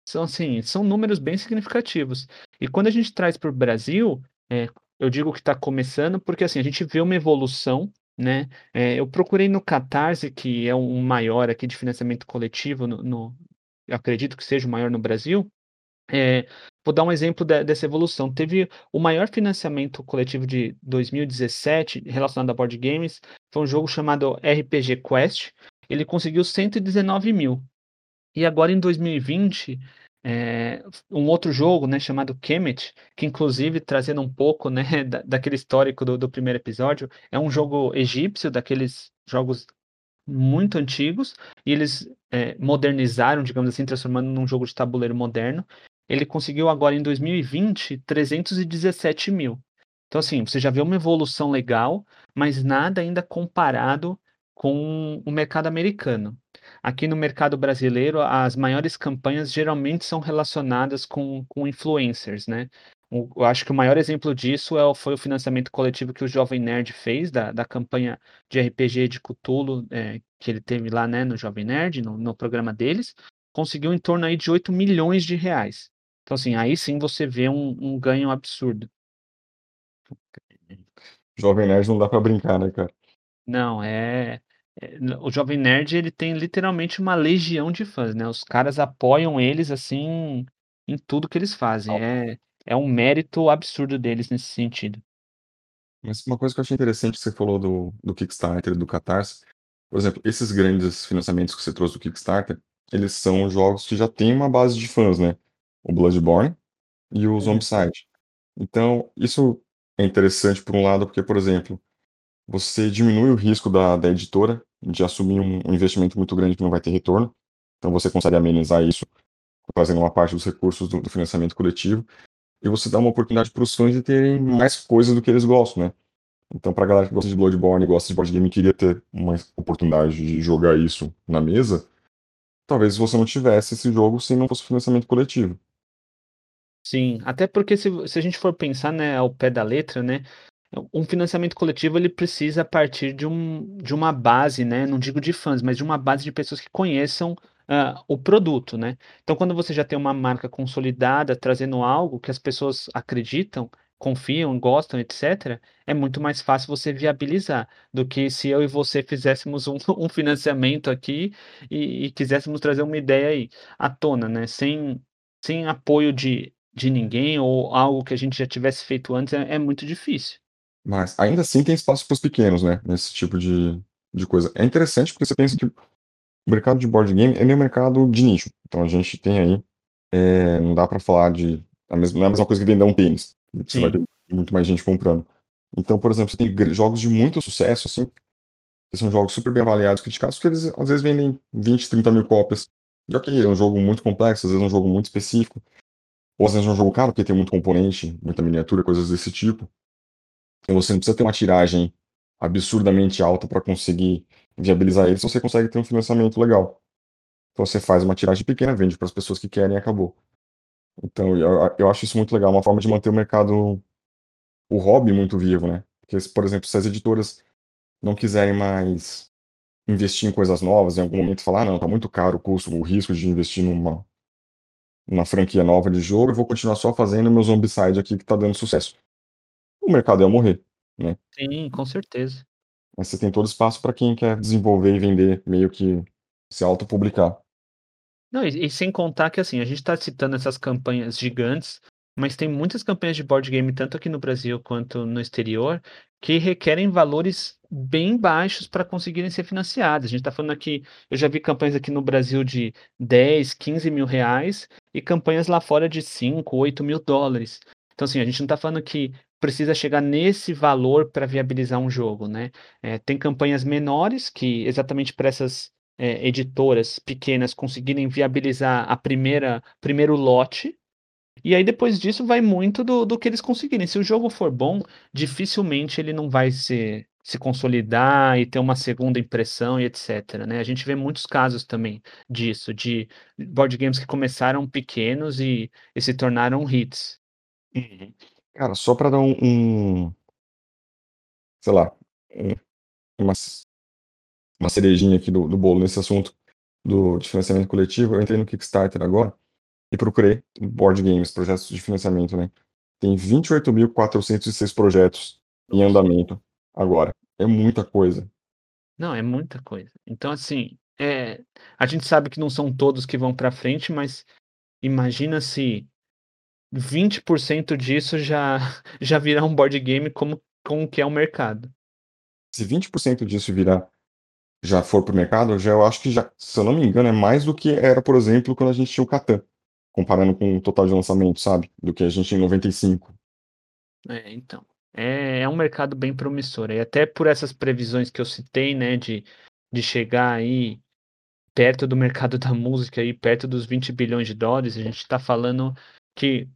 são, assim, são números bem significativos. E quando a gente traz para o Brasil, é, eu digo que está começando porque assim, a gente vê uma evolução né? É, eu procurei no Catarse, que é um maior aqui de financiamento coletivo, no, no- acredito que seja o maior no Brasil. É, vou dar um exemplo de- dessa evolução. Teve o maior financiamento coletivo de 2017 relacionado a board games, foi um jogo chamado RPG Quest. Ele conseguiu 119 mil. E agora em 2020, é, um outro jogo, né, chamado Kemet, que inclusive trazendo um pouco, né, da- daquele histórico do, do primeiro episódio, é um jogo egípcio, daqueles jogos muito antigos, e eles é, modernizaram, digamos assim, transformando num jogo de tabuleiro moderno. Ele conseguiu agora em 2020 317 mil. Então, assim, você já vê uma evolução legal, mas nada ainda comparado com o mercado americano. Aqui no mercado brasileiro, as maiores campanhas geralmente são relacionadas com, com influencers, né? O- Eu acho que o maior exemplo disso é, foi o financiamento coletivo que o Jovem Nerd fez, da, da campanha de RPG de Cthulhu, é, que ele teve lá, né, no Jovem Nerd, no, no programa deles, conseguiu em torno aí de 8 milhões de reais. Então, assim, aí sim você vê um, um ganho absurdo. Jovem Nerd não dá pra brincar, né, cara? Não, é, o Jovem Nerd ele tem literalmente uma legião de fãs, né? Os caras apoiam eles assim em tudo que eles fazem. É, é um mérito absurdo deles nesse sentido. Mas uma coisa que eu achei interessante que você falou do, do Kickstarter e do Catarse, por exemplo, esses grandes financiamentos que você trouxe do Kickstarter, eles são jogos que já têm uma base de fãs, né? O Bloodborne e o Zombicide. Então, isso é interessante por um lado, porque, por exemplo, você diminui o risco da, da editora de assumir um, um investimento muito grande que não vai ter retorno. Então, você consegue amenizar isso fazendo uma parte dos recursos do, do financiamento coletivo. E você dá uma oportunidade para os fãs de terem mais coisas do que eles gostam, né? Então, pra galera que gosta de Bloodborne, gosta de board game e queria ter uma oportunidade de jogar isso na mesa, talvez você não tivesse esse jogo se não fosse financiamento coletivo. Sim, até porque se, se a gente for pensar, né, ao pé da letra, né, um financiamento coletivo ele precisa partir de, um, de uma base, né? Não digo de fãs, mas de uma base de pessoas que conheçam uh, o produto, né? Então, quando você já tem uma marca consolidada trazendo algo que as pessoas acreditam, confiam, gostam, etc., é muito mais fácil você viabilizar do que se eu e você fizéssemos um, um financiamento aqui e, e, quiséssemos trazer uma ideia aí à tona, né? Sem, sem apoio de, de ninguém ou algo que a gente já tivesse feito antes, é, é muito difícil. Mas ainda assim tem espaço para os pequenos, né? Nesse tipo de, de coisa. É interessante porque você pensa que o mercado de board game é meio mercado de nicho. Então a gente tem aí. É, não dá para falar de. A mesma, não é a mesma coisa que vender um tênis. Você Sim. vai ter muito mais gente comprando. Então, por exemplo, você tem jogos de muito sucesso, assim, que são jogos super bem avaliados, criticados, porque eles às vezes vendem 20, 30 mil cópias. E ok, é um jogo muito complexo, às vezes é um jogo muito específico. Ou às vezes é um jogo caro, porque tem muito componente, muita miniatura, coisas desse tipo. Então você não precisa ter uma tiragem absurdamente alta para conseguir viabilizar eles, você consegue ter um financiamento legal. Então você faz uma tiragem pequena, vende para as pessoas que querem e acabou. Então eu, eu acho isso muito legal, uma forma de manter o mercado, o hobby muito vivo, né? Porque, por exemplo, se as editoras não quiserem mais investir em coisas novas, em algum momento falar, ah, não, tá muito caro o custo, o risco de investir numa, numa franquia nova de jogo, eu vou continuar só fazendo meu Zombicide aqui que tá dando sucesso o mercado ia morrer, né? Sim, com certeza. Mas você tem todo espaço para quem quer desenvolver e vender, meio que se autopublicar. Não, e, e sem contar que assim, a gente está citando essas campanhas gigantes, mas tem muitas campanhas de board game, tanto aqui no Brasil quanto no exterior, que requerem valores bem baixos para conseguirem ser financiadas. A gente está falando aqui, eu já vi campanhas aqui no Brasil de 10, 15 mil reais e campanhas lá fora de 5, 8 mil dólares. Então, assim, a gente não está falando que precisa chegar nesse valor para viabilizar um jogo, né? É, tem campanhas menores que, exatamente para essas é, editoras pequenas conseguirem viabilizar a primeira primeiro lote, e aí depois disso vai muito do, do que eles conseguirem. Se o jogo for bom, dificilmente ele não vai se, se consolidar e ter uma segunda impressão e etc. Né? A gente vê muitos casos também disso, de board games que começaram pequenos e, e se tornaram hits. Uhum. Cara, só para dar um, um, sei lá, um, uma, uma cerejinha aqui do, do bolo nesse assunto do, de financiamento coletivo, eu entrei no Kickstarter agora e procurei board games, projetos de financiamento, né? Tem 28.406 projetos em andamento agora. É muita coisa. Não, é muita coisa. Então, assim, é, a gente sabe que não são todos que vão para frente, mas imagina se 20% disso já já virar um board game como como que é o mercado. Se 20% disso virar já for pro mercado, já eu acho que já, se eu não me engano, é mais do que era, por exemplo, quando a gente tinha o Catan, comparando com o total de lançamento, sabe? Do que a gente tinha em 95. É, então. É, é um mercado bem promissor. E até por essas previsões que eu citei, né, de, de chegar aí perto do mercado da música, aí perto dos 20 bilhões de dólares, a gente está falando que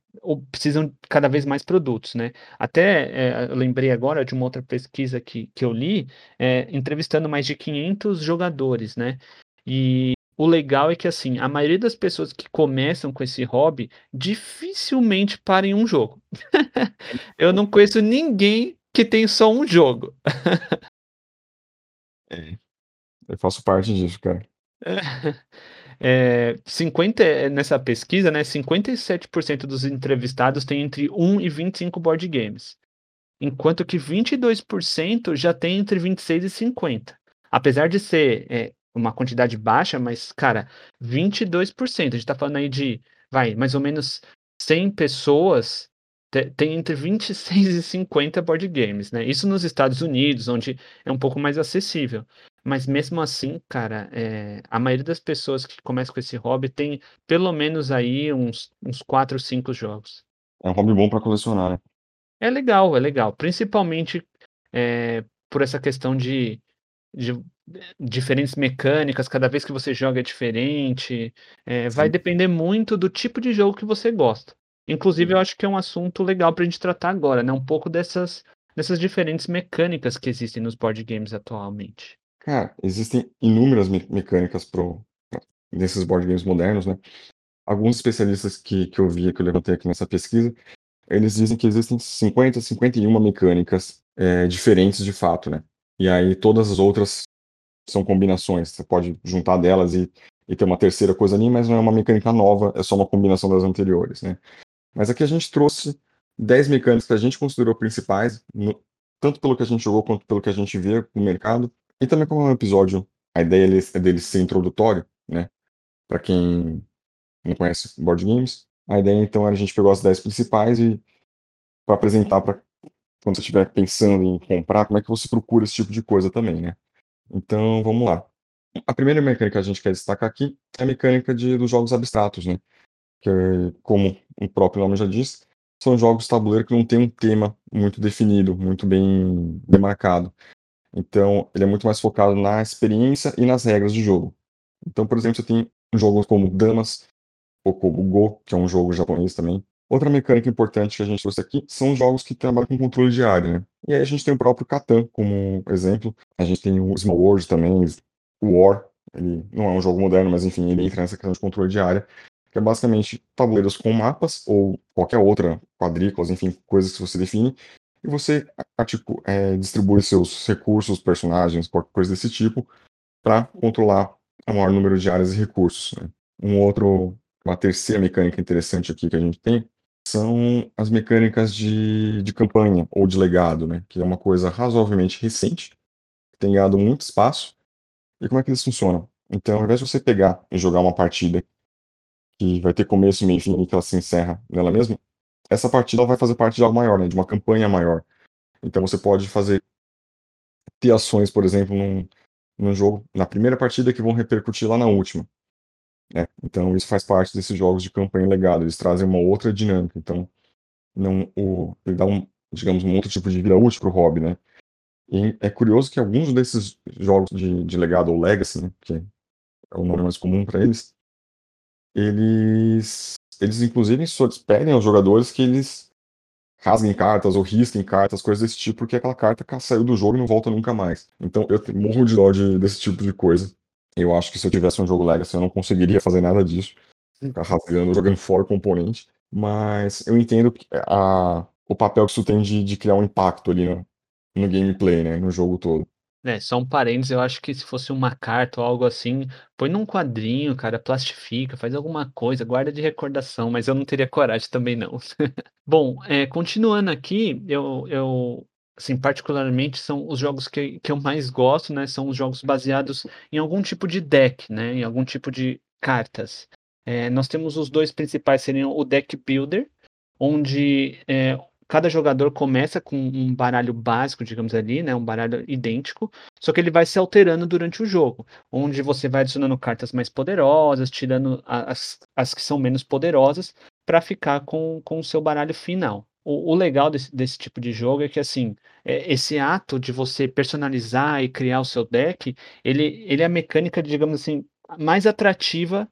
precisam cada vez mais produtos, né? Até é, eu lembrei agora de uma outra pesquisa que, que eu li, é, entrevistando mais de 500 jogadores, né? E o legal é que, assim, a maioria das pessoas que começam com esse hobby dificilmente param em um jogo. eu não conheço ninguém que tem só um jogo. é, eu faço parte disso, cara. É, 50, é, nessa pesquisa, né, 57% dos entrevistados têm entre 1 e 25 board games, enquanto que 22% já tem entre 26 e 50. Apesar de ser é, uma quantidade baixa, mas, cara, 22%, a gente tá falando aí de, vai, mais ou menos 100 pessoas tem entre 26 e 50 board games, né? Isso nos Estados Unidos, onde é um pouco mais acessível. Mas mesmo assim, cara, é, a maioria das pessoas que começam com esse hobby tem pelo menos aí uns, uns 4, 5 jogos. É um hobby bom para colecionar, né? É legal, é legal. Principalmente é, por essa questão de, de diferentes mecânicas, cada vez que você joga é diferente. É, vai depender muito do tipo de jogo que você gosta. Inclusive, eu acho que é um assunto legal para a gente tratar agora, né? Um pouco dessas, dessas diferentes mecânicas que existem nos board games atualmente. Cara, existem inúmeras me mecânicas pro, nesses board games modernos, né? Alguns especialistas que, que eu vi, que eu levantei aqui nessa pesquisa, eles dizem que existem 50, 51 mecânicas é, diferentes de fato, né? E aí todas as outras são combinações. Você pode juntar delas e, e ter uma terceira coisa ali, mas não é uma mecânica nova, é só uma combinação das anteriores, né? Mas aqui a gente trouxe 10 mecânicas que a gente considerou principais, no, tanto pelo que a gente jogou quanto pelo que a gente vê no mercado. E também como é um episódio, a ideia é dele ser introdutório, né? Para quem não conhece board games. A ideia então era a gente pegou as 10 principais e para apresentar para quando você estiver pensando em comprar, como é que você procura esse tipo de coisa também, né? Então, vamos lá. A primeira mecânica que a gente quer destacar aqui é a mecânica de, dos jogos abstratos, né? Que, como o próprio nome já diz, são jogos tabuleiro que não tem um tema muito definido, muito bem demarcado. Então, ele é muito mais focado na experiência e nas regras do jogo. Então, por exemplo, você tem jogos como Damas, ou como Go, que é um jogo japonês também. Outra mecânica importante que a gente trouxe aqui são jogos que trabalham com controle de área, né? E aí a gente tem o próprio Catan como exemplo. A gente tem o Small World também, o War. Ele não é um jogo moderno, mas enfim, ele entra nessa questão de controle de área que é basicamente tabuleiros com mapas ou qualquer outra, quadrículas, enfim, coisas que você define, e você tipo, é, distribui seus recursos, personagens, qualquer coisa desse tipo, para controlar o maior número de áreas e recursos. Né? Um outro, uma terceira mecânica interessante aqui que a gente tem são as mecânicas de, de campanha ou de legado, né? que é uma coisa razoavelmente recente, que tem ganhado muito espaço. E como é que eles funcionam? Então, ao invés de você pegar e jogar uma partida que vai ter começo, meio e fim, e que ela se encerra nela mesma, essa partida vai fazer parte de algo maior, né, de uma campanha maior. Então você pode fazer ter ações, por exemplo, num, num jogo, na primeira partida que vão repercutir lá na última. Né? Então isso faz parte desses jogos de campanha legado, eles trazem uma outra dinâmica. Então não, o, ele dá um, digamos, um outro tipo de vida útil para o hobby, né? E é curioso que alguns desses jogos de, de legado ou legacy, né, que é o nome mais comum para eles, eles, eles inclusive pedem aos jogadores que eles rasguem cartas ou risquem cartas, coisas desse tipo, porque aquela carta saiu do jogo e não volta nunca mais. Então eu morro de dó de, desse tipo de coisa. Eu acho que se eu tivesse um jogo Legacy eu não conseguiria fazer nada disso. Ficar rasgando, jogando fora o componente. Mas eu entendo a, o papel que isso tem de, de criar um impacto ali no, no gameplay, né? No jogo todo. É, só um parênteses, eu acho que se fosse uma carta ou algo assim, põe num quadrinho, cara, plastifica, faz alguma coisa, guarda de recordação, mas eu não teria coragem também não. Bom, é, continuando aqui, eu, eu, assim, particularmente são os jogos que, que eu mais gosto, né? São os jogos baseados em algum tipo de deck, né? Em algum tipo de cartas. É, nós temos os dois principais, seriam o Deck Builder, onde é, cada jogador começa com um baralho básico, digamos ali, né, um baralho idêntico, só que ele vai se alterando durante o jogo, onde você vai adicionando cartas mais poderosas, tirando as, as que são menos poderosas, para ficar com, com o seu baralho final. O, o legal desse, desse, tipo de jogo é que, assim, é, esse ato de você personalizar e criar o seu deck, ele, ele é a mecânica, digamos assim, mais atrativa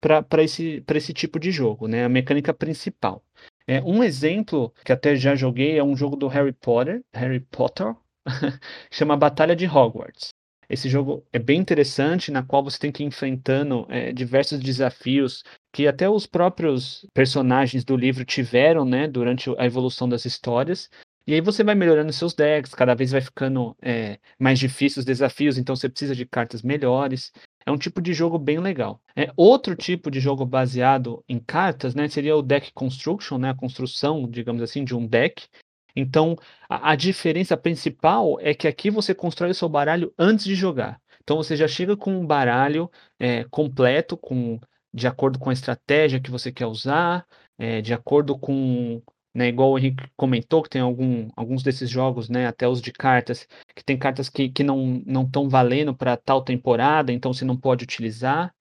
para esse, esse tipo de jogo, né? A mecânica principal. É, um exemplo que até já joguei é um jogo do Harry Potter, Harry Potter, chama Batalha de Hogwarts. Esse jogo é bem interessante, na qual você tem que ir enfrentando é, diversos desafios que até os próprios personagens do livro tiveram, né, durante a evolução das histórias. E aí você vai melhorando seus decks, cada vez vai ficando é, mais difíceis os desafios, então você precisa de cartas melhores. É um tipo de jogo bem legal. É, outro tipo de jogo baseado em cartas, né, seria o deck construction, né, a construção, digamos assim, de um deck. Então, a, a diferença principal é que aqui você constrói o seu baralho antes de jogar. Então, você já chega com um baralho é, completo, com de acordo com a estratégia que você quer usar, é, de acordo com né, igual o Henrique comentou, que tem algum, alguns desses jogos, né, até os de cartas, que tem cartas que, que não estão valendo para tal temporada, então você não pode utilizar.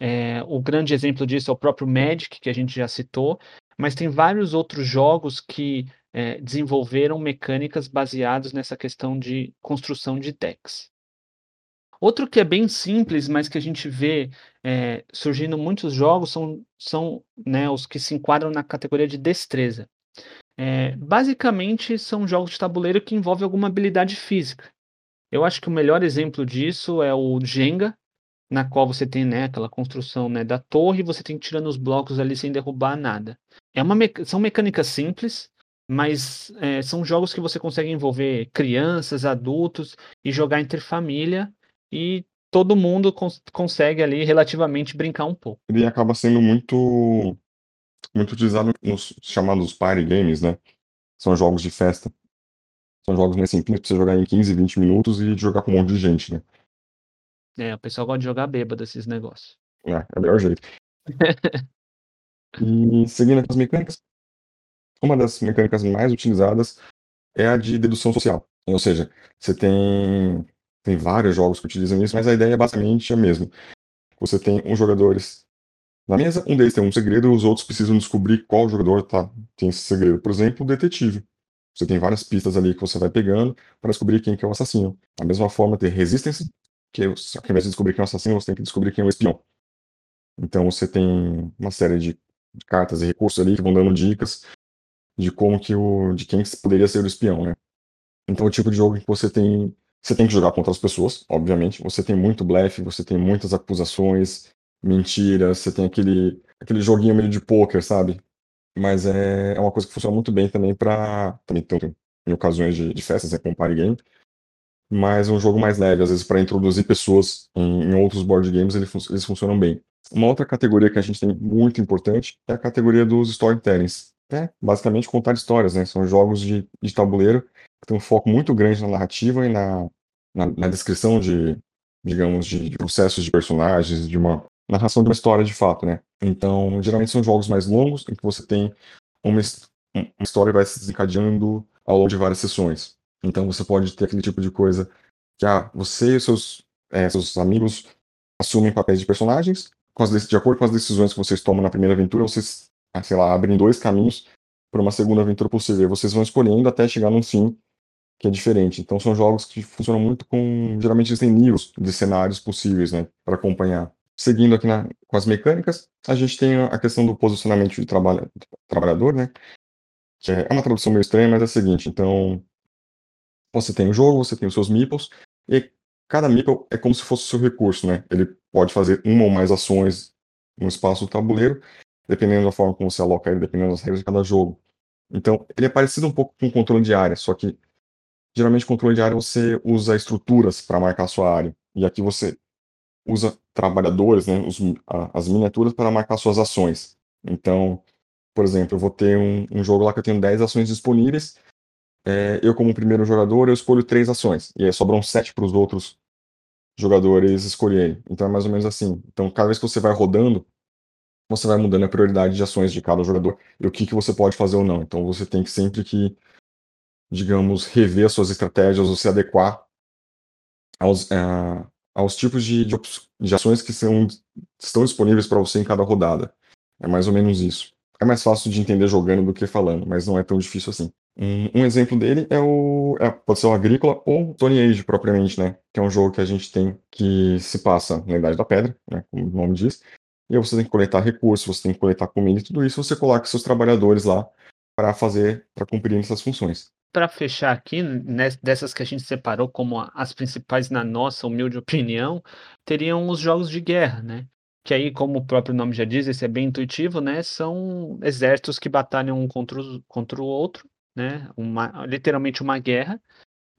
É, o grande exemplo disso é o próprio Magic, que a gente já citou, mas tem vários outros jogos que é, desenvolveram mecânicas baseadas nessa questão de construção de decks. Outro que é bem simples, mas que a gente vê é, surgindo muitos jogos são, são né, os que se enquadram na categoria de destreza. É, basicamente, são jogos de tabuleiro que envolvem alguma habilidade física. Eu acho que o melhor exemplo disso é o Jenga, na qual você tem né, aquela construção né, da torre e você tem que tirando os blocos ali sem derrubar nada. É uma são mecânicas simples, mas é, são jogos que você consegue envolver crianças, adultos e jogar entre família e todo mundo cons consegue ali relativamente brincar um pouco. Ele acaba sendo muito muito utilizado nos chamados party games, né? São jogos de festa. São jogos mais simples pra você jogar em 15, 20 minutos e jogar com um monte de gente, né? É, o pessoal gosta de jogar bêbado esses negócios. É, é o melhor jeito. e seguindo as mecânicas, uma das mecânicas mais utilizadas é a de dedução social. Ou seja, você tem, tem vários jogos que utilizam isso, mas a ideia é basicamente a mesma. Você tem uns jogadores na mesa, um deles tem um segredo e os outros precisam descobrir qual jogador tá, tem esse segredo. Por exemplo, o detetive. Você tem várias pistas ali que você vai pegando para descobrir quem que é o assassino. Da mesma forma, tem resistência, que só que ao invés de descobrir quem é o assassino, você tem que descobrir quem é o espião. Então você tem uma série de cartas e recursos ali que vão dando dicas de como que o. de quem poderia ser o espião, né? Então é o tipo de jogo que você tem. Você tem que jogar contra as pessoas, obviamente. Você tem muito blefe, você tem muitas acusações, mentiras, você tem aquele, aquele joguinho meio de poker, sabe? Mas é, é uma coisa que funciona muito bem também para também tanto em ocasiões de, de festas, né, como party game, mas um jogo mais leve, às vezes para introduzir pessoas em, em, outros board games, eles, eles funcionam bem. Uma outra categoria que a gente tem muito importante é a categoria dos storytellings. É, basicamente contar histórias, né? São jogos de, de tabuleiro que tem um foco muito grande na narrativa e na, na, na descrição de, digamos, de, de processos de personagens, de uma narração de uma história de fato, né? Então, geralmente são jogos mais longos, em que você tem uma, uma história vai se desencadeando ao longo de várias sessões. Então, você pode ter aquele tipo de coisa que ah, você e seus, é, seus amigos assumem papéis de personagens, com as, de acordo com as decisões que vocês tomam na primeira aventura, vocês, ah, sei lá, abrem dois caminhos para uma segunda aventura possível. Vocês vão escolhendo até chegar num fim que é diferente. Então, são jogos que funcionam muito com. Geralmente, eles têm níveis de cenários possíveis, né, para acompanhar. Seguindo aqui na, com as mecânicas, a gente tem a questão do posicionamento de trabalha, trabalhador, né? Que é, é uma tradução meio estranha, mas é a seguinte: então, você tem o jogo, você tem os seus meeples, e cada meeple é como se fosse o seu recurso, né? Ele pode fazer uma ou mais ações no espaço do tabuleiro, dependendo da forma como você aloca ele, dependendo das regras de cada jogo. Então, ele é parecido um pouco com o controle de área, só que geralmente controle de área você usa estruturas para marcar a sua área. E aqui você usa trabalhadores, né, os, a, as miniaturas para marcar suas ações. Então, por exemplo, eu vou ter um, um jogo lá que eu tenho 10 ações disponíveis. É, eu, como primeiro jogador, eu escolho três ações. E aí sobram sete para os outros jogadores escolherem. Então é mais ou menos assim. Então, cada vez que você vai rodando, você vai mudando a prioridade de ações de cada jogador e o que, que você pode fazer ou não. Então você tem que sempre que, digamos, rever as suas estratégias ou se adequar aos, aos tipos de, de, de ações que são, estão disponíveis para você em cada rodada. É mais ou menos isso. É mais fácil de entender jogando do que falando, mas não é tão difícil assim. Um, exemplo dele é o. É, pode ser o Agrícola ou Tony Age, propriamente, né? Que é um jogo que a gente tem que se passa na Idade da Pedra, né? Como o nome diz. E aí você tem que coletar recursos, você tem que coletar comida e tudo isso, você coloca seus trabalhadores lá para fazer, para cumprir essas funções para fechar aqui, né, dessas que a gente separou como as principais na nossa humilde opinião, teriam os jogos de guerra, né? Que aí, como o próprio nome já diz, esse é bem intuitivo, né? São exércitos que batalham um contra o, contra o outro, né? Uma, literalmente uma guerra.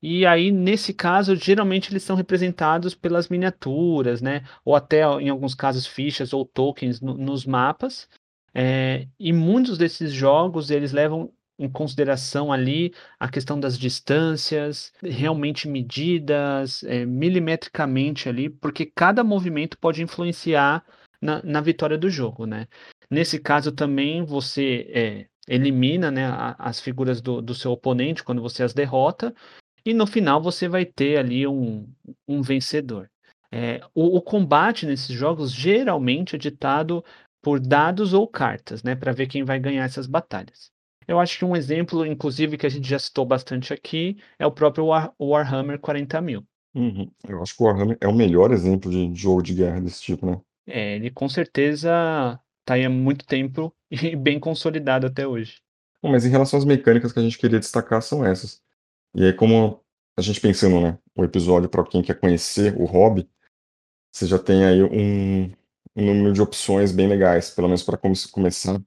E aí, nesse caso, geralmente eles são representados pelas miniaturas, né? Ou até, em alguns casos, fichas ou tokens no, nos mapas. É, e muitos desses jogos, eles levam em consideração ali a questão das distâncias, realmente medidas é, milimetricamente ali, porque cada movimento pode influenciar na, na, vitória do jogo, né? Nesse caso também você é, elimina né, a, as figuras do, do seu oponente quando você as derrota, e no final você vai ter ali um, um vencedor. É, o, o, combate nesses jogos geralmente é ditado por dados ou cartas, né, para ver quem vai ganhar essas batalhas. Eu acho que um exemplo, inclusive, que a gente já citou bastante aqui, é o próprio War Warhammer 40 mil. Uhum. Eu acho que o Warhammer é o melhor exemplo de jogo de guerra desse tipo, né? É, ele com certeza está aí há muito tempo e bem consolidado até hoje. Bom, mas em relação às mecânicas que a gente queria destacar são essas. E aí, como a gente pensando, né, o episódio para quem quer conhecer o hobby, você já tem aí um, um número de opções bem legais, pelo menos para começar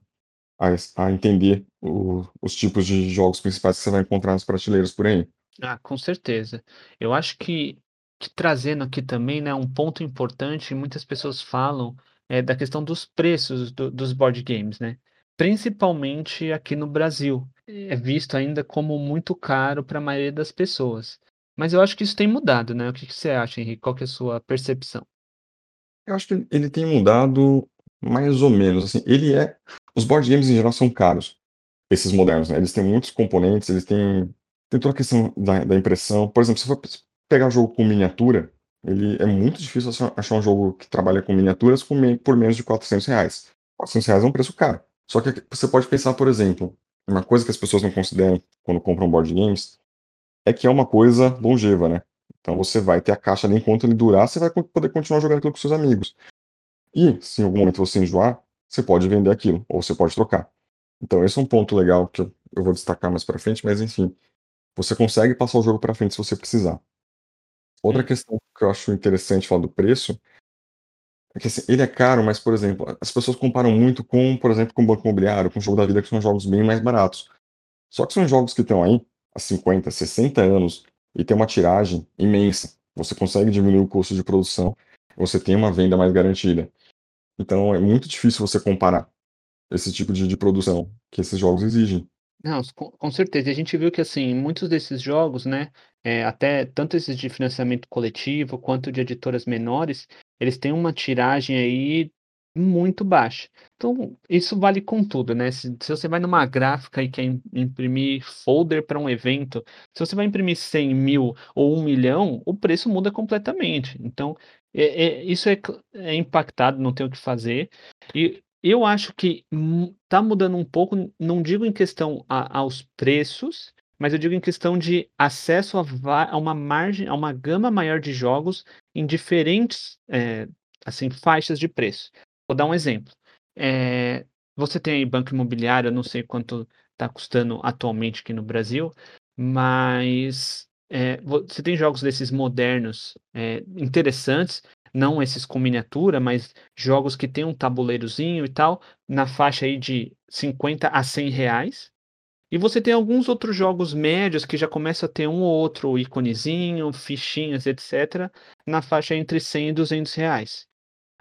a, a entender o, os tipos de jogos principais que você vai encontrar nas prateleiras por aí. Ah, com certeza. Eu acho que, que trazendo aqui também, né, um ponto importante, muitas pessoas falam, é da questão dos preços do, dos board games, né? Principalmente aqui no Brasil. É visto ainda como muito caro para a maioria das pessoas. Mas eu acho que isso tem mudado, né? O que, que você acha, Henrique? Qual que é a sua percepção? Eu acho que ele tem mudado mais ou menos. Assim, ele é. Os board games em geral são caros. Esses modernos, né? Eles têm muitos componentes, eles têm. Tem toda a questão da, da impressão. Por exemplo, se for pegar um jogo com miniatura, ele é muito difícil achar um jogo que trabalha com miniaturas por menos de 400 reais. 400 reais é um preço caro. Só que você pode pensar, por exemplo, uma coisa que as pessoas não consideram quando compram board games é que é uma coisa longeva, né? Então você vai ter a caixa ali enquanto ele durar, você vai poder continuar jogando aquilo com seus amigos. E se em algum momento você enjoar, você pode vender aquilo, ou você pode trocar. Então esse é um ponto legal que eu, eu vou destacar mais para frente, mas enfim, você consegue passar o jogo para frente se você precisar. Outra hum. questão que eu acho interessante falar do preço é que assim, ele é caro, mas, por exemplo, as pessoas comparam muito com, por exemplo, com o Banco Imobiliário, com o Jogo da Vida, que são jogos bem mais baratos. Só que são jogos que estão aí há 50, 60 anos e tem uma tiragem imensa. Você consegue diminuir o custo de produção, você tem uma venda mais garantida. Então é muito difícil você comparar esse tipo de, de produção que esses jogos exigem. Não, com, certeza. A gente viu que, assim, muitos desses jogos, né, é, até tanto esses de financiamento coletivo quanto de editoras menores, eles têm uma tiragem aí muito baixa. Então, isso vale com tudo, né? Se, se você vai numa gráfica e quer imprimir folder para um evento, se você vai imprimir 100 mil ou 1 milhão, o preço muda completamente. Então, é, é, isso é, é impactado, não tem o que fazer. E eu acho que está mudando um pouco, não digo em questão a, aos preços, mas eu digo em questão de acesso a, a, uma margem, a uma gama maior de jogos em diferentes é, assim faixas de preço. Vou dar um exemplo. É, você tem aí banco imobiliário, eu não sei quanto está custando atualmente aqui no Brasil, mas é, você tem jogos desses modernos é, interessantes não esses com miniatura, mas jogos que tem um tabuleirozinho e tal, na faixa aí de 50 a 100 reais. E você tem alguns outros jogos médios que já começam a ter um ou outro iconezinho, fichinhas, etc., na faixa entre 100 e 200 reais.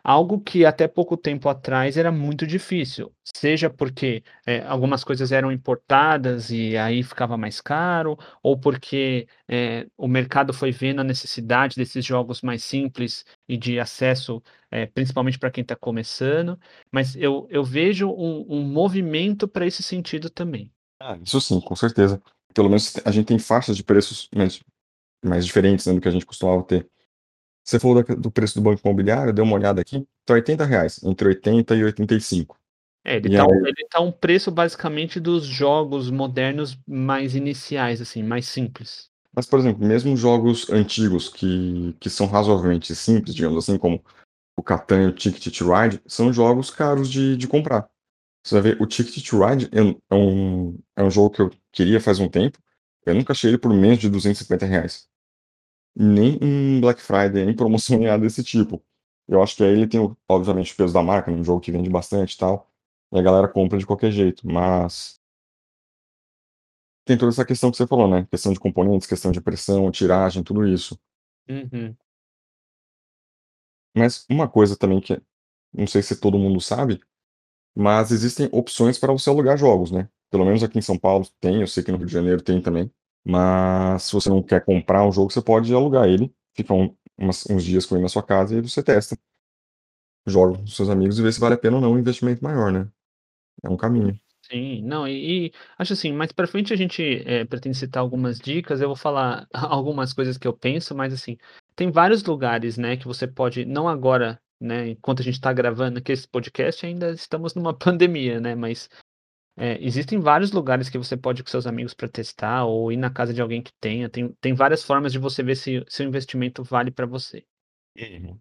Algo que até pouco tempo atrás era muito difícil, seja porque é, algumas coisas eram importadas e aí ficava mais caro, ou porque é, o mercado foi vendo a necessidade desses jogos mais simples e de acesso, é, principalmente para quem está começando. Mas eu, eu vejo um, um movimento para esse sentido também. Ah, isso sim, com certeza. Pelo menos a gente tem faixas de preços mais, mais diferentes né, do que a gente costumava ter. Você falou do preço do banco imobiliário, deu uma olhada aqui, tá 80 reais, entre 80 e 85. É, ele, tá, aí... ele tá um preço basicamente dos jogos modernos mais iniciais, assim, mais simples. Mas, por exemplo, mesmo jogos antigos que, que são razoavelmente simples, digamos assim, como o Catan e o Ticket to Ride, são jogos caros de, de comprar. Você vai ver, o Ticket to Ride é um, é um jogo que eu queria faz um tempo, eu nunca achei ele por menos de 250 reais nem em Black Friday, nem promoção nem nada desse tipo. Eu acho que aí ele tem, obviamente, o peso da marca, num jogo que vende bastante e tal, e a galera compra de qualquer jeito, mas tem toda essa questão que você falou, né? Questão de componentes, questão de pressão, tiragem, tudo isso. Uhum. Mas uma coisa também que não sei se todo mundo sabe, mas existem opções para você alugar jogos, né? Pelo menos aqui em São Paulo tem, eu sei que no Rio de Janeiro tem também. Mas se você não quer comprar um jogo, você pode alugar ele, fica um, umas, uns dias com ele na sua casa e você testa. Joga com seus amigos e vê se vale a pena ou não um investimento maior, né? É um caminho. Sim, não, e, e acho assim, mais para frente a gente é, pretende citar algumas dicas, eu vou falar algumas coisas que eu penso, mas assim, tem vários lugares, né, que você pode, não agora, né, enquanto a gente está gravando aqui esse podcast, ainda estamos numa pandemia, né, mas é, existem vários lugares que você pode ir com seus amigos para testar ou ir na casa de alguém que tenha. Tem, tem várias formas de você ver se seu investimento vale para você. Uhum.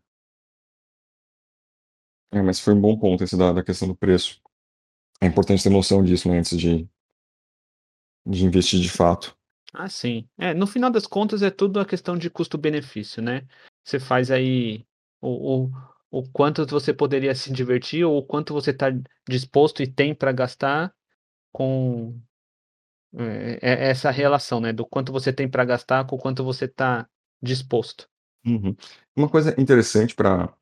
É, mas foi um bom ponto esse da, da questão do preço. É importante ter noção disso, né, antes de, de investir de fato. Ah, sim. É, no final das contas é tudo a questão de custo-benefício, né? Você faz aí o, o, o quanto você poderia se divertir ou o quanto você está disposto e tem para gastar com é, essa relação, né? Do quanto você tem para gastar com o quanto você está disposto. Uhum. Uma coisa interessante para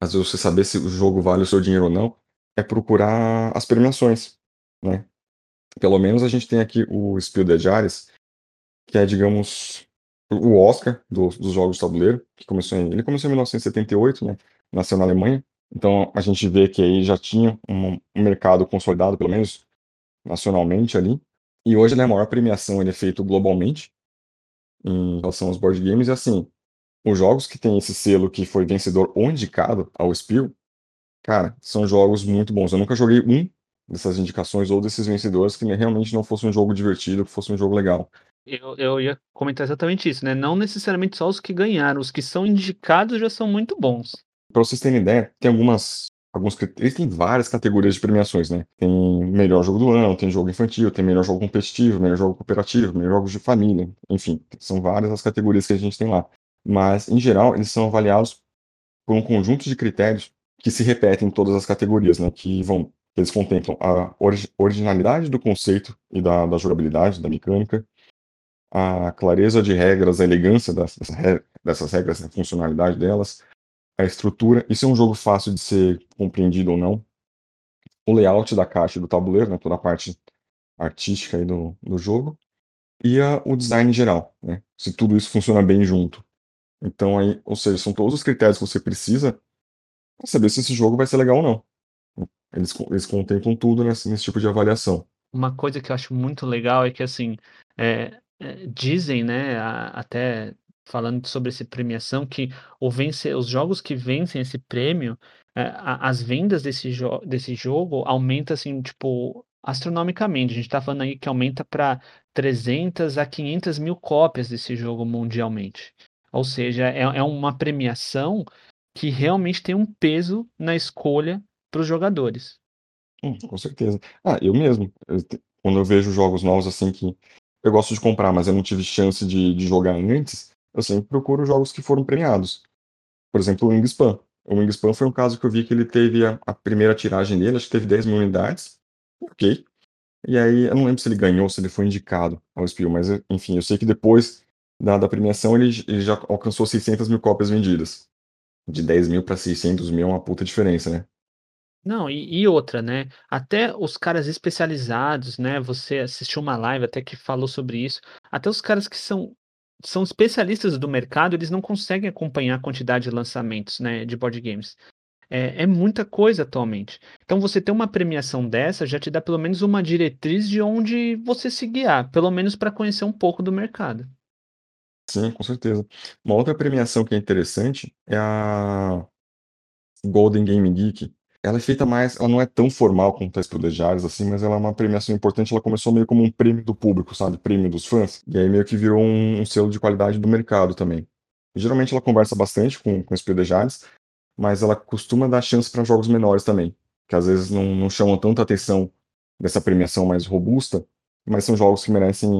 às vezes você saber se o jogo vale o seu dinheiro ou não é procurar as premiações, né? Pelo menos a gente tem aqui o Spiel des Jahres, que é, digamos, o Oscar do, dos jogos de tabuleiro, que começou em, ele começou em 1978, né? Nasceu na Alemanha. Então a gente vê que aí já tinha um, um mercado consolidado, pelo menos nacionalmente ali. E hoje né, a maior premiação ele é feito globalmente em relação aos board games. E assim, os jogos que tem esse selo que foi vencedor ou indicado ao Spiel, cara, são jogos muito bons. Eu nunca joguei um dessas indicações ou desses vencedores que realmente não fosse um jogo divertido, que fosse um jogo legal. Eu, eu ia comentar exatamente isso, né? Não necessariamente só os que ganharam, os que são indicados já são muito bons. Para vocês terem ideia, tem algumas alguns eles têm várias categorias de premiações, né? Tem melhor jogo do ano, tem jogo infantil, tem melhor jogo competitivo, melhor jogo cooperativo, melhor jogos de família, enfim, são várias as categorias que a gente tem lá. Mas em geral, eles são avaliados por um conjunto de critérios que se repetem em todas as categorias, né? Que vão eles contemplam a originalidade do conceito e da, da jogabilidade, da mecânica, a clareza de regras, a elegância dessas regras, a funcionalidade delas, a estrutura, isso é um jogo fácil de ser compreendido ou não, o layout da caixa e do tabuleiro, né, toda a parte artística aí do, do jogo, e a, o design geral, né, se tudo isso funciona bem junto. Então aí, ou seja, são todos os critérios que você precisa para saber se esse jogo vai ser legal ou não. Eles, eles contemplam tudo nesse, nesse tipo de avaliação. Uma coisa que eu acho muito legal é que, assim, é, é, dizem, né, até falando sobre essa premiação, que o vence, os jogos que vencem esse prêmio, é, as vendas desse, jo desse jogo aumenta assim, tipo, astronomicamente. A gente está falando aí que aumenta para 300 a 500 mil cópias desse jogo mundialmente. Ou seja, é, é uma premiação que realmente tem um peso na escolha para os jogadores. Hum, com certeza. Ah, eu mesmo. Eu, quando eu vejo jogos novos assim que eu gosto de comprar, mas eu não tive chance de, de jogar antes, eu sempre procuro jogos que foram premiados. Por exemplo, o Wingspan. O Wingspan foi um caso que eu vi que ele teve a, a, primeira tiragem dele, acho que teve 10 mil unidades. Ok. E aí, eu não lembro se ele ganhou, se ele foi indicado ao Spiel, mas enfim, eu sei que depois da, da premiação ele, ele, já alcançou 600 mil cópias vendidas. De 10 mil para 600 mil é uma puta diferença, né? Não, e, e outra, né? Até os caras especializados, né? Você assistiu uma live até que falou sobre isso. Até os caras que são são especialistas do mercado, eles não conseguem acompanhar a quantidade de lançamentos, né, de board games. É, é, muita coisa atualmente. Então, você ter uma premiação dessa já te dá pelo menos uma diretriz de onde você se guiar, pelo menos para conhecer um pouco do mercado. Sim, com certeza. Uma outra premiação que é interessante é a Golden Game Geek, ela é feita mais, ela não é tão formal quanto a Explodejales, assim, mas ela é uma premiação importante. Ela começou meio como um prêmio do público, sabe? Prêmio dos fãs. E aí meio que virou um, um selo de qualidade do mercado também. E, geralmente ela conversa bastante com, com Explodejales, mas ela costuma dar chance para jogos menores também, que às vezes não, não chamam tanta atenção dessa premiação mais robusta, mas são jogos que merecem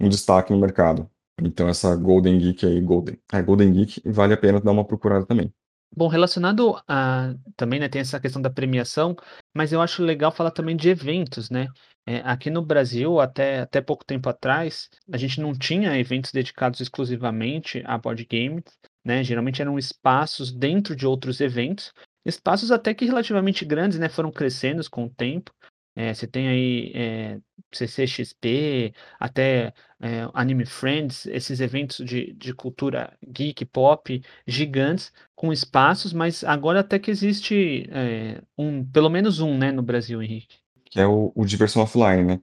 um destaque no mercado. Então essa Golden Geek aí, Golden, é Golden Geek, vale a pena dar uma procurada também. Bom, relacionado a também, né, tem essa questão da premiação, mas eu acho legal falar também de eventos, né? É, aqui no Brasil, até, até pouco tempo atrás, a gente não tinha eventos dedicados exclusivamente a board games, né? Geralmente eram espaços dentro de outros eventos, espaços até que relativamente grandes, né? Foram crescendo com o tempo. É, você tem aí é, CCXP, até é, Anime Friends, esses eventos de, de cultura geek, pop, gigantes, com espaços, mas agora até que existe é, um, pelo menos um, né, no Brasil, Henrique. Que é o, o Diversão Offline, né?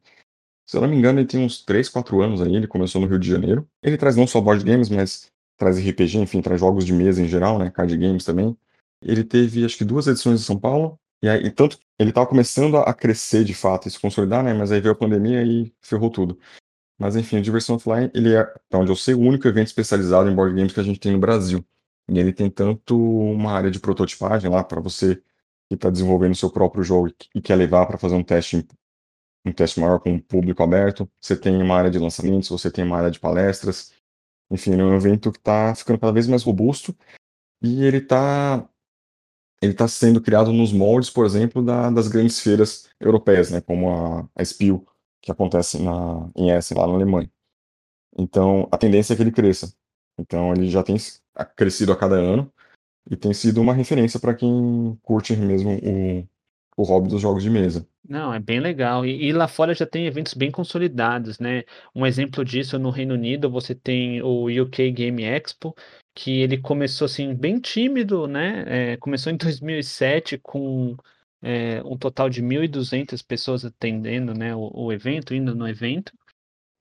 Se eu não me engano, ele tem uns 3, 4 anos aí, ele começou no Rio de Janeiro. Ele traz não só board games, mas traz RPG, enfim, traz jogos de mesa em geral, né, card games também. Ele teve, acho que duas edições em São Paulo, e aí, tanto ele estava começando a crescer de fato e se consolidar, né? Mas aí veio a pandemia e ferrou tudo. Mas enfim, o Diversão Offline, ele é, até onde eu sei, o único evento especializado em board games que a gente tem no Brasil. E ele tem tanto uma área de prototipagem lá para você que está desenvolvendo seu próprio jogo e quer levar para fazer um teste um teste maior com o público aberto. Você tem uma área de lançamentos, você tem uma área de palestras. Enfim, é um evento que está ficando cada vez mais robusto e ele está ele está sendo criado nos moldes, por exemplo, da, das grandes feiras europeias, né, como a, a Spiel, que acontece na, em Essen, lá na Alemanha. Então, a tendência é que ele cresça. Então, ele já tem crescido a cada ano e tem sido uma referência para quem curte mesmo o, o hobby dos jogos de mesa. Não, é bem legal. E, e, lá fora já tem eventos bem consolidados, né? Um exemplo disso no Reino Unido, você tem o UK Game Expo, que ele começou assim bem tímido, né? É, começou em 2007 com é, um total de 1.200 pessoas atendendo, né? O, o evento, indo no evento.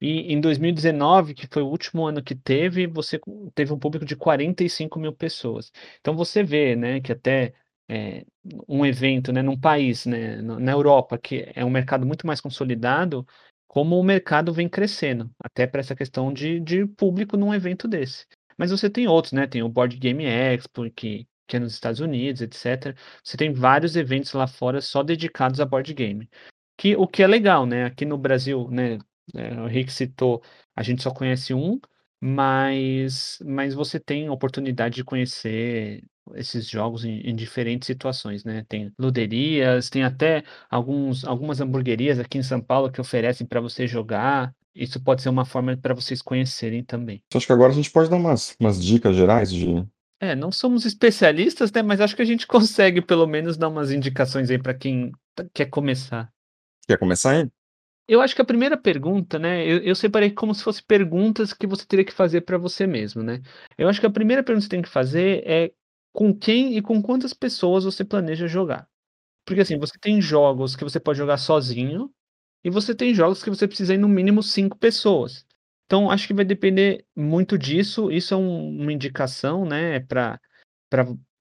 E em 2019, que foi o último ano que teve, você teve um público de 45 mil pessoas. Então você vê, né, que até é, um evento, né, num país, né, na Europa, que é um mercado muito mais consolidado, como o mercado vem crescendo, até para essa questão de, de público num evento desse. Mas você tem outros, né? Tem o Board Game Expo, que, que é nos Estados Unidos, etc. Você tem vários eventos lá fora só dedicados a board game. Que, o que é legal, né? Aqui no Brasil, né? É, o Rick citou, a gente só conhece um, mas, mas você tem a oportunidade de conhecer esses jogos em, em, diferentes situações, né? Tem luderias, tem até alguns, algumas hamburguerias aqui em São Paulo que oferecem para você jogar. Isso pode ser uma forma para vocês conhecerem também. Acho que agora a gente pode dar umas, umas dicas gerais de. É, não somos especialistas, né? Mas acho que a gente consegue pelo menos dar umas indicações aí para quem quer começar. Quer começar aí? Eu acho que a primeira pergunta, né? Eu, eu separei como se fosse perguntas que você teria que fazer para você mesmo, né? Eu acho que a primeira pergunta que você tem que fazer é com quem e com quantas pessoas você planeja jogar. Porque assim, você tem jogos que você pode jogar sozinho e você tem jogos que você precisa ir no mínimo cinco pessoas. Então, acho que vai depender muito disso. Isso é um, uma indicação, né, para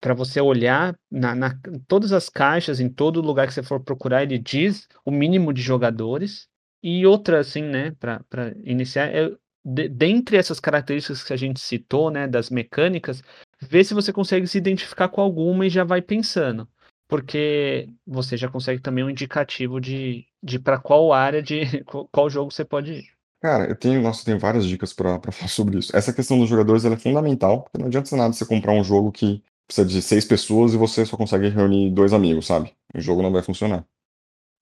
para você olhar na, na, todas as caixas, em todo lugar que você for procurar, ele diz o mínimo de jogadores. E outra, assim, né, para iniciar, é, de, dentre essas características que a gente citou, né, das mecânicas, ver se você consegue se identificar com alguma e já vai pensando. Porque você já consegue também um indicativo de, de para qual área de qual jogo você pode ir. Cara, eu tenho, nossa, tenho várias dicas para falar sobre isso. Essa questão dos jogadores é fundamental, porque não adianta nada você comprar um jogo que precisa de seis pessoas e você só consegue reunir dois amigos, sabe? O jogo não vai funcionar.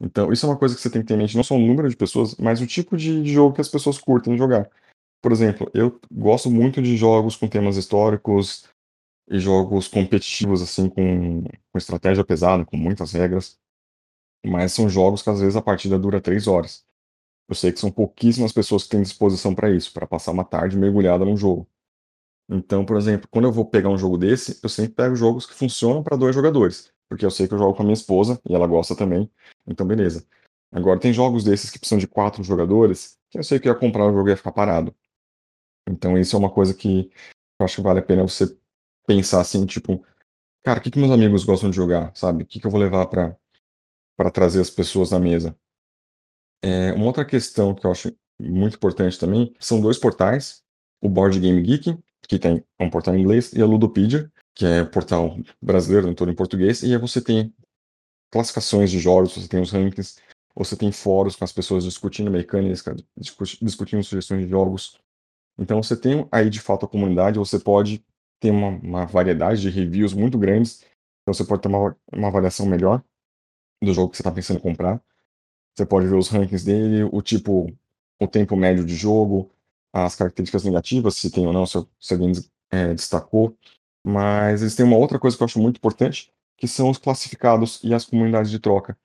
Então, isso é uma coisa que você tem que ter em mente, não só o número de pessoas, mas o tipo de, de jogo que as pessoas curtem jogar. Por exemplo, eu gosto muito de jogos com temas históricos e jogos competitivos, assim, com, com estratégia pesada, com muitas regras. Mas são jogos que às vezes a partida dura três horas. Eu sei que são pouquíssimas pessoas que têm disposição para isso, para passar uma tarde mergulhada num jogo. Então, por exemplo, quando eu vou pegar um jogo desse, eu sempre pego jogos que funcionam para dois jogadores, porque eu sei que eu jogo com a minha esposa e ela gosta também. Então, beleza. Agora, tem jogos desses que precisam de quatro jogadores, que eu sei que eu ia comprar o jogo e ia ficar parado. Então, isso é uma coisa que eu acho que vale a pena você pensar assim, tipo, cara, o que, que meus amigos gostam de jogar, sabe? O que, que eu vou levar para para trazer as pessoas na mesa? É, uma outra questão que eu acho muito importante também são dois portais, o Board Game Geek, que tem um portal em inglês, e a Ludopedia, que é um portal brasileiro, todo em português, e aí você tem classificações de jogos, você tem os rankings, você tem fóruns com as pessoas discutindo mecânicas, discutindo sugestões de jogos. Então você tem aí de fato a comunidade, você pode ter uma, uma variedade de reviews muito grandes, então você pode ter uma, uma avaliação melhor do jogo que você está pensando em comprar. Você pode ver os rankings dele, o tipo, o tempo médio de jogo, as características negativas, se tem ou não, se, alguém é, destacou. Mas eles têm uma outra coisa que eu acho muito importante, que são os classificados e as comunidades de troca.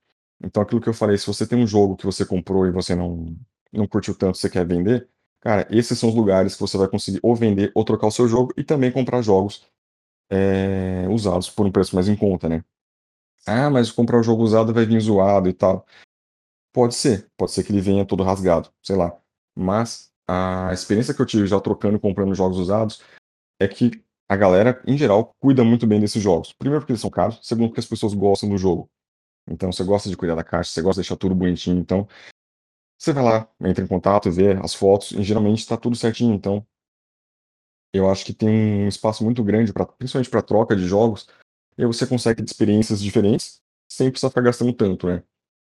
Então, aquilo que eu falei, se você tem um jogo que você comprou e você não, não curtiu tanto, você quer vender, cara, esses são os lugares que você vai conseguir ou vender ou trocar o seu jogo e também comprar jogos é, usados por um preço mais em conta, né? Ah, mas comprar o jogo usado vai vir zoado e tal. Pode ser, pode ser que ele venha todo rasgado, sei lá. Mas a experiência que eu tive já trocando e comprando jogos usados é que a galera, em geral, cuida muito bem desses jogos. Primeiro porque eles são caros, segundo porque as pessoas gostam do jogo. Então você gosta de cuidar da caixa, você gosta de deixar tudo bonitinho, então você vai lá, entra em contato, vê as fotos, e geralmente está tudo certinho, então eu acho que tem um espaço muito grande, principalmente para troca de jogos, e aí você consegue experiências diferentes sem precisar ficar gastando tanto, né?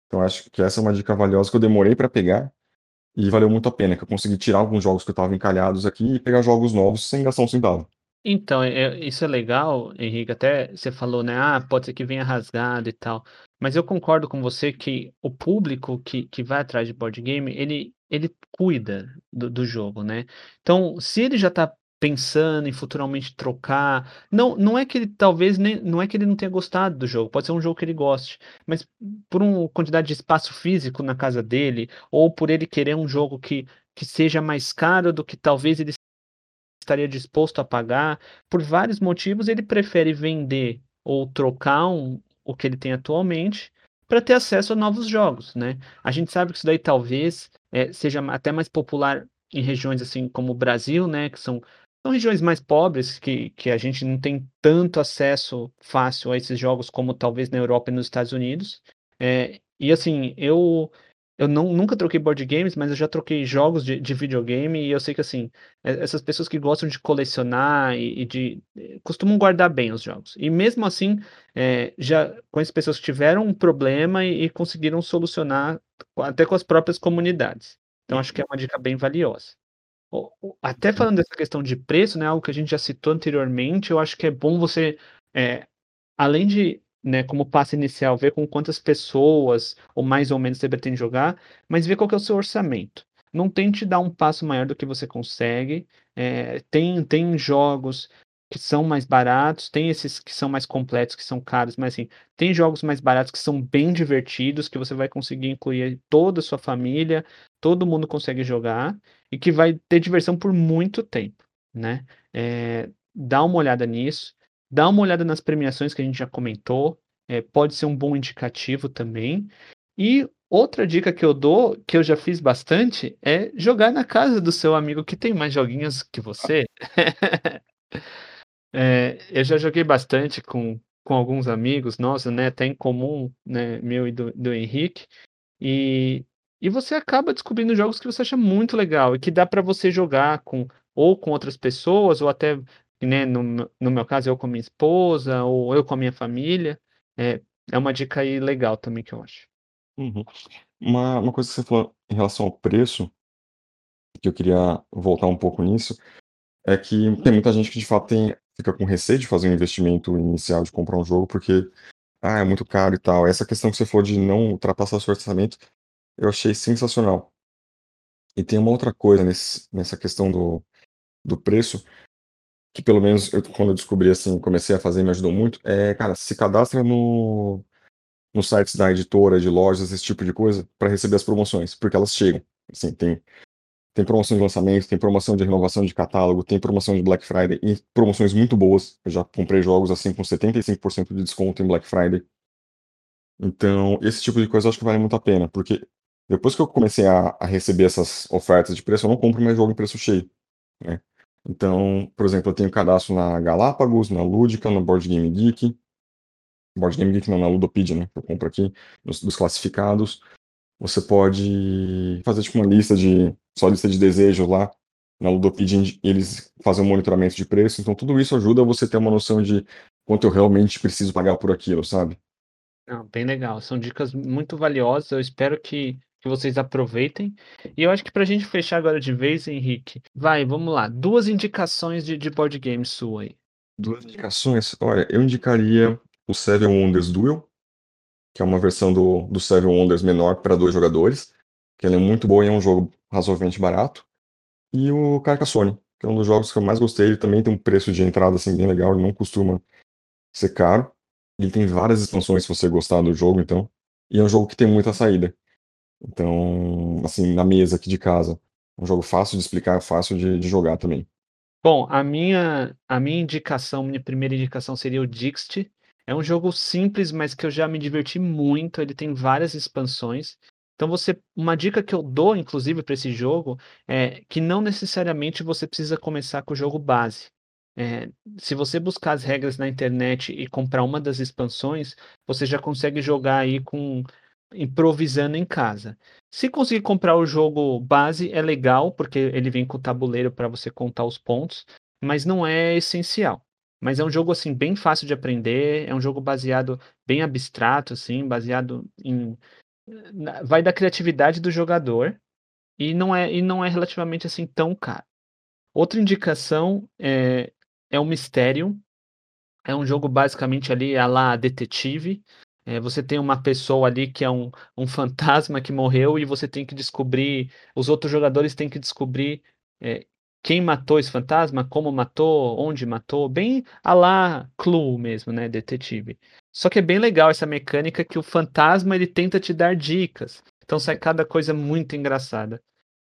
Então acho que essa é uma dica valiosa que eu demorei para pegar e valeu muito a pena, que eu consegui tirar alguns jogos que estavam encalhados aqui e pegar jogos novos sem gastar um centavo. Então, é isso é legal, Henrique, até você falou, né, ah, pode ser que venha rasgado e tal, mas eu concordo com você que o público que que vai atrás de board game, ele ele cuida do do jogo, né. Então, se ele já tá pensando em futuramente trocar, não não é que ele talvez nem não é que ele não tenha gostado do jogo, pode ser um jogo que ele goste, mas por uma quantidade de espaço físico na casa dele, ou por ele querer um jogo que que seja mais caro do que talvez ele estaria disposto a pagar, por vários motivos ele prefere vender ou trocar um o que ele tem atualmente, para ter acesso a novos jogos, né. A gente sabe que isso daí talvez, eh, seja até mais popular em regiões, assim, como o Brasil, né, que são são regiões mais pobres, que que a gente não tem tanto acesso fácil a esses jogos como talvez na Europa e nos Estados Unidos. Eh, e assim, eu eu não nunca troquei board games, mas eu já troquei jogos de de videogame e eu sei que, assim, e essas pessoas que gostam de colecionar e e de costumam guardar bem os jogos. E mesmo assim, eh, já conheço pessoas que tiveram um problema e e conseguiram solucionar até com as próprias comunidades. Então acho que é uma dica bem valiosa. Até falando dessa questão de preço, né, algo que a gente já citou anteriormente, eu acho que é bom você, eh, além de, né, como passo inicial, ver com quantas pessoas, ou mais ou menos você pretende jogar, mas ver qual que é o seu orçamento. Não tente dar um passo maior do que você consegue, eh, tem tem jogos que são mais baratos, tem esses que são mais completos, que são caros, mas assim, tem jogos mais baratos que são bem divertidos, que você vai conseguir incluir toda a sua família, todo mundo consegue jogar, e que vai ter diversão por muito tempo, né. Eh, dá uma olhada nisso, dá uma olhada nas premiações que a gente já comentou, eh, pode ser um bom indicativo também. E outra dica que eu dou, que eu já fiz bastante, é jogar na casa do seu amigo que tem mais joguinhos que você. Eh, eu já joguei bastante com com alguns amigos nossos, né, até em comum, né, meu e do do Henrique, e e você acaba descobrindo jogos que você acha muito legal e que dá pra você jogar com ou com outras pessoas ou até, né, no no meu caso, eu com a minha esposa ou eu com a minha família. É é uma dica aí legal também que eu acho. Uhum. Uma uma coisa que você falou em relação ao preço que eu queria voltar um pouco nisso, é que tem muita gente que de fato tem fica com receio de fazer um investimento inicial de comprar um jogo, porque, "Ah, é muito caro e tal". Essa questão que você falou de não ultrapassar seu orçamento, eu achei sensacional. E tem uma outra coisa nesse nessa questão do do preço, que pelo menos eu quando eu descobri, assim, comecei a fazer me ajudou muito, eh, cara, se cadastra no nos sites da editora, de lojas, esse tipo de coisa, pra receber as promoções, porque elas chegam. Assim, tem tem promoção de lançamento, tem promoção de renovação de catálogo, tem promoção de Black Friday e promoções muito boas. Eu já comprei jogos, assim, com 75% de desconto em Black Friday. Então, esse tipo de coisa eu acho que vale muito a pena, porque depois que eu comecei a a receber essas ofertas de preço, eu não compro mais jogo em preço cheio, né. Então, por exemplo, eu tenho cadastro na Galápagos, na Lúdica, no Board Game Geek. Board Game Geek não, na Ludopedia, né, que eu compro aqui, dos dos classificados. Você pode fazer, tipo, uma lista de só lista de desejos lá, na Ludopedia, e eles fazem um monitoramento de preço, então tudo isso ajuda você ter uma noção de quanto eu realmente preciso pagar por aquilo, sabe. Não, bem legal, são dicas muito valiosas, eu espero que que vocês aproveitem. E eu acho que pra gente fechar agora de vez, Henrique, vai, vamos lá, 2 indicações de de board game sua aí. 2 indicações? Olha, eu indicaria o Seven Wonders Duel, que é uma versão do do Seven Wonders menor pra 2 jogadores, que ele é muito bom e é um jogo razoavelmente barato. E o Carcassonne, que é um dos jogos que eu mais gostei, ele também tem um preço de entrada, assim, bem legal, ele não costuma ser caro. Ele tem várias expansões se você gostar do jogo então, e é um jogo que tem muita saída. Então, assim, na mesa aqui de casa, um jogo fácil de explicar, fácil de de jogar também. Bom, a minha a minha indicação, minha primeira indicação seria o Dixit. É um jogo simples, mas que eu já me diverti muito, ele tem várias expansões. Então você uma dica que eu dou inclusive pra esse jogo, é que não necessariamente você precisa começar com o jogo base. Eh, se você buscar as regras na internet e comprar uma das expansões, você já consegue jogar aí com improvisando em casa. Se conseguir comprar o jogo base é legal, porque ele vem com o tabuleiro pra você contar os pontos, mas não é essencial. Mas é um jogo, assim, bem fácil de aprender, é um jogo baseado bem abstrato, assim, baseado em vai da criatividade do jogador, e não é e não é relativamente, assim, tão caro. Outra indicação, eh, é um mistério. É um jogo basicamente ali a lá detetive. É, você tem uma pessoa ali que é um, um fantasma que morreu e você tem que descobrir. Os outros jogadores têm que descobrir é, quem matou esse fantasma, como matou, onde matou, bem a lá Clue mesmo, né, detetive. Só que é bem legal essa mecânica que o fantasma ele tenta te dar dicas. Então sai cada coisa muito engraçada.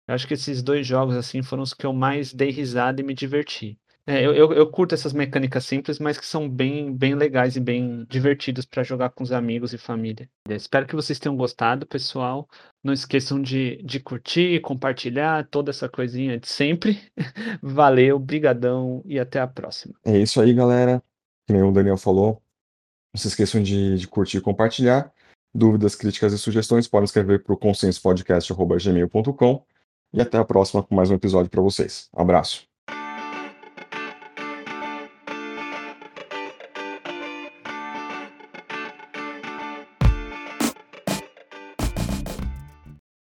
Eu acho que esses dois jogos assim foram os que eu mais dei risada e me diverti. É, eu, eu, eu, curto essas mecânicas simples, mas que são bem, bem legais e bem divertidos para jogar com os amigos e família. espero que vocês tenham gostado, pessoal. Não esqueçam de, de curtir, compartilhar, toda essa coisinha de sempre. Valeu, brigadão e até a próxima. É isso aí, galera. Como o Daniel falou, não se esqueçam de, de curtir e compartilhar. Dúvidas, críticas e sugestões podem escrever para o consenspodcast.gmail.com e até a próxima com mais um episódio para vocês. Um abraço.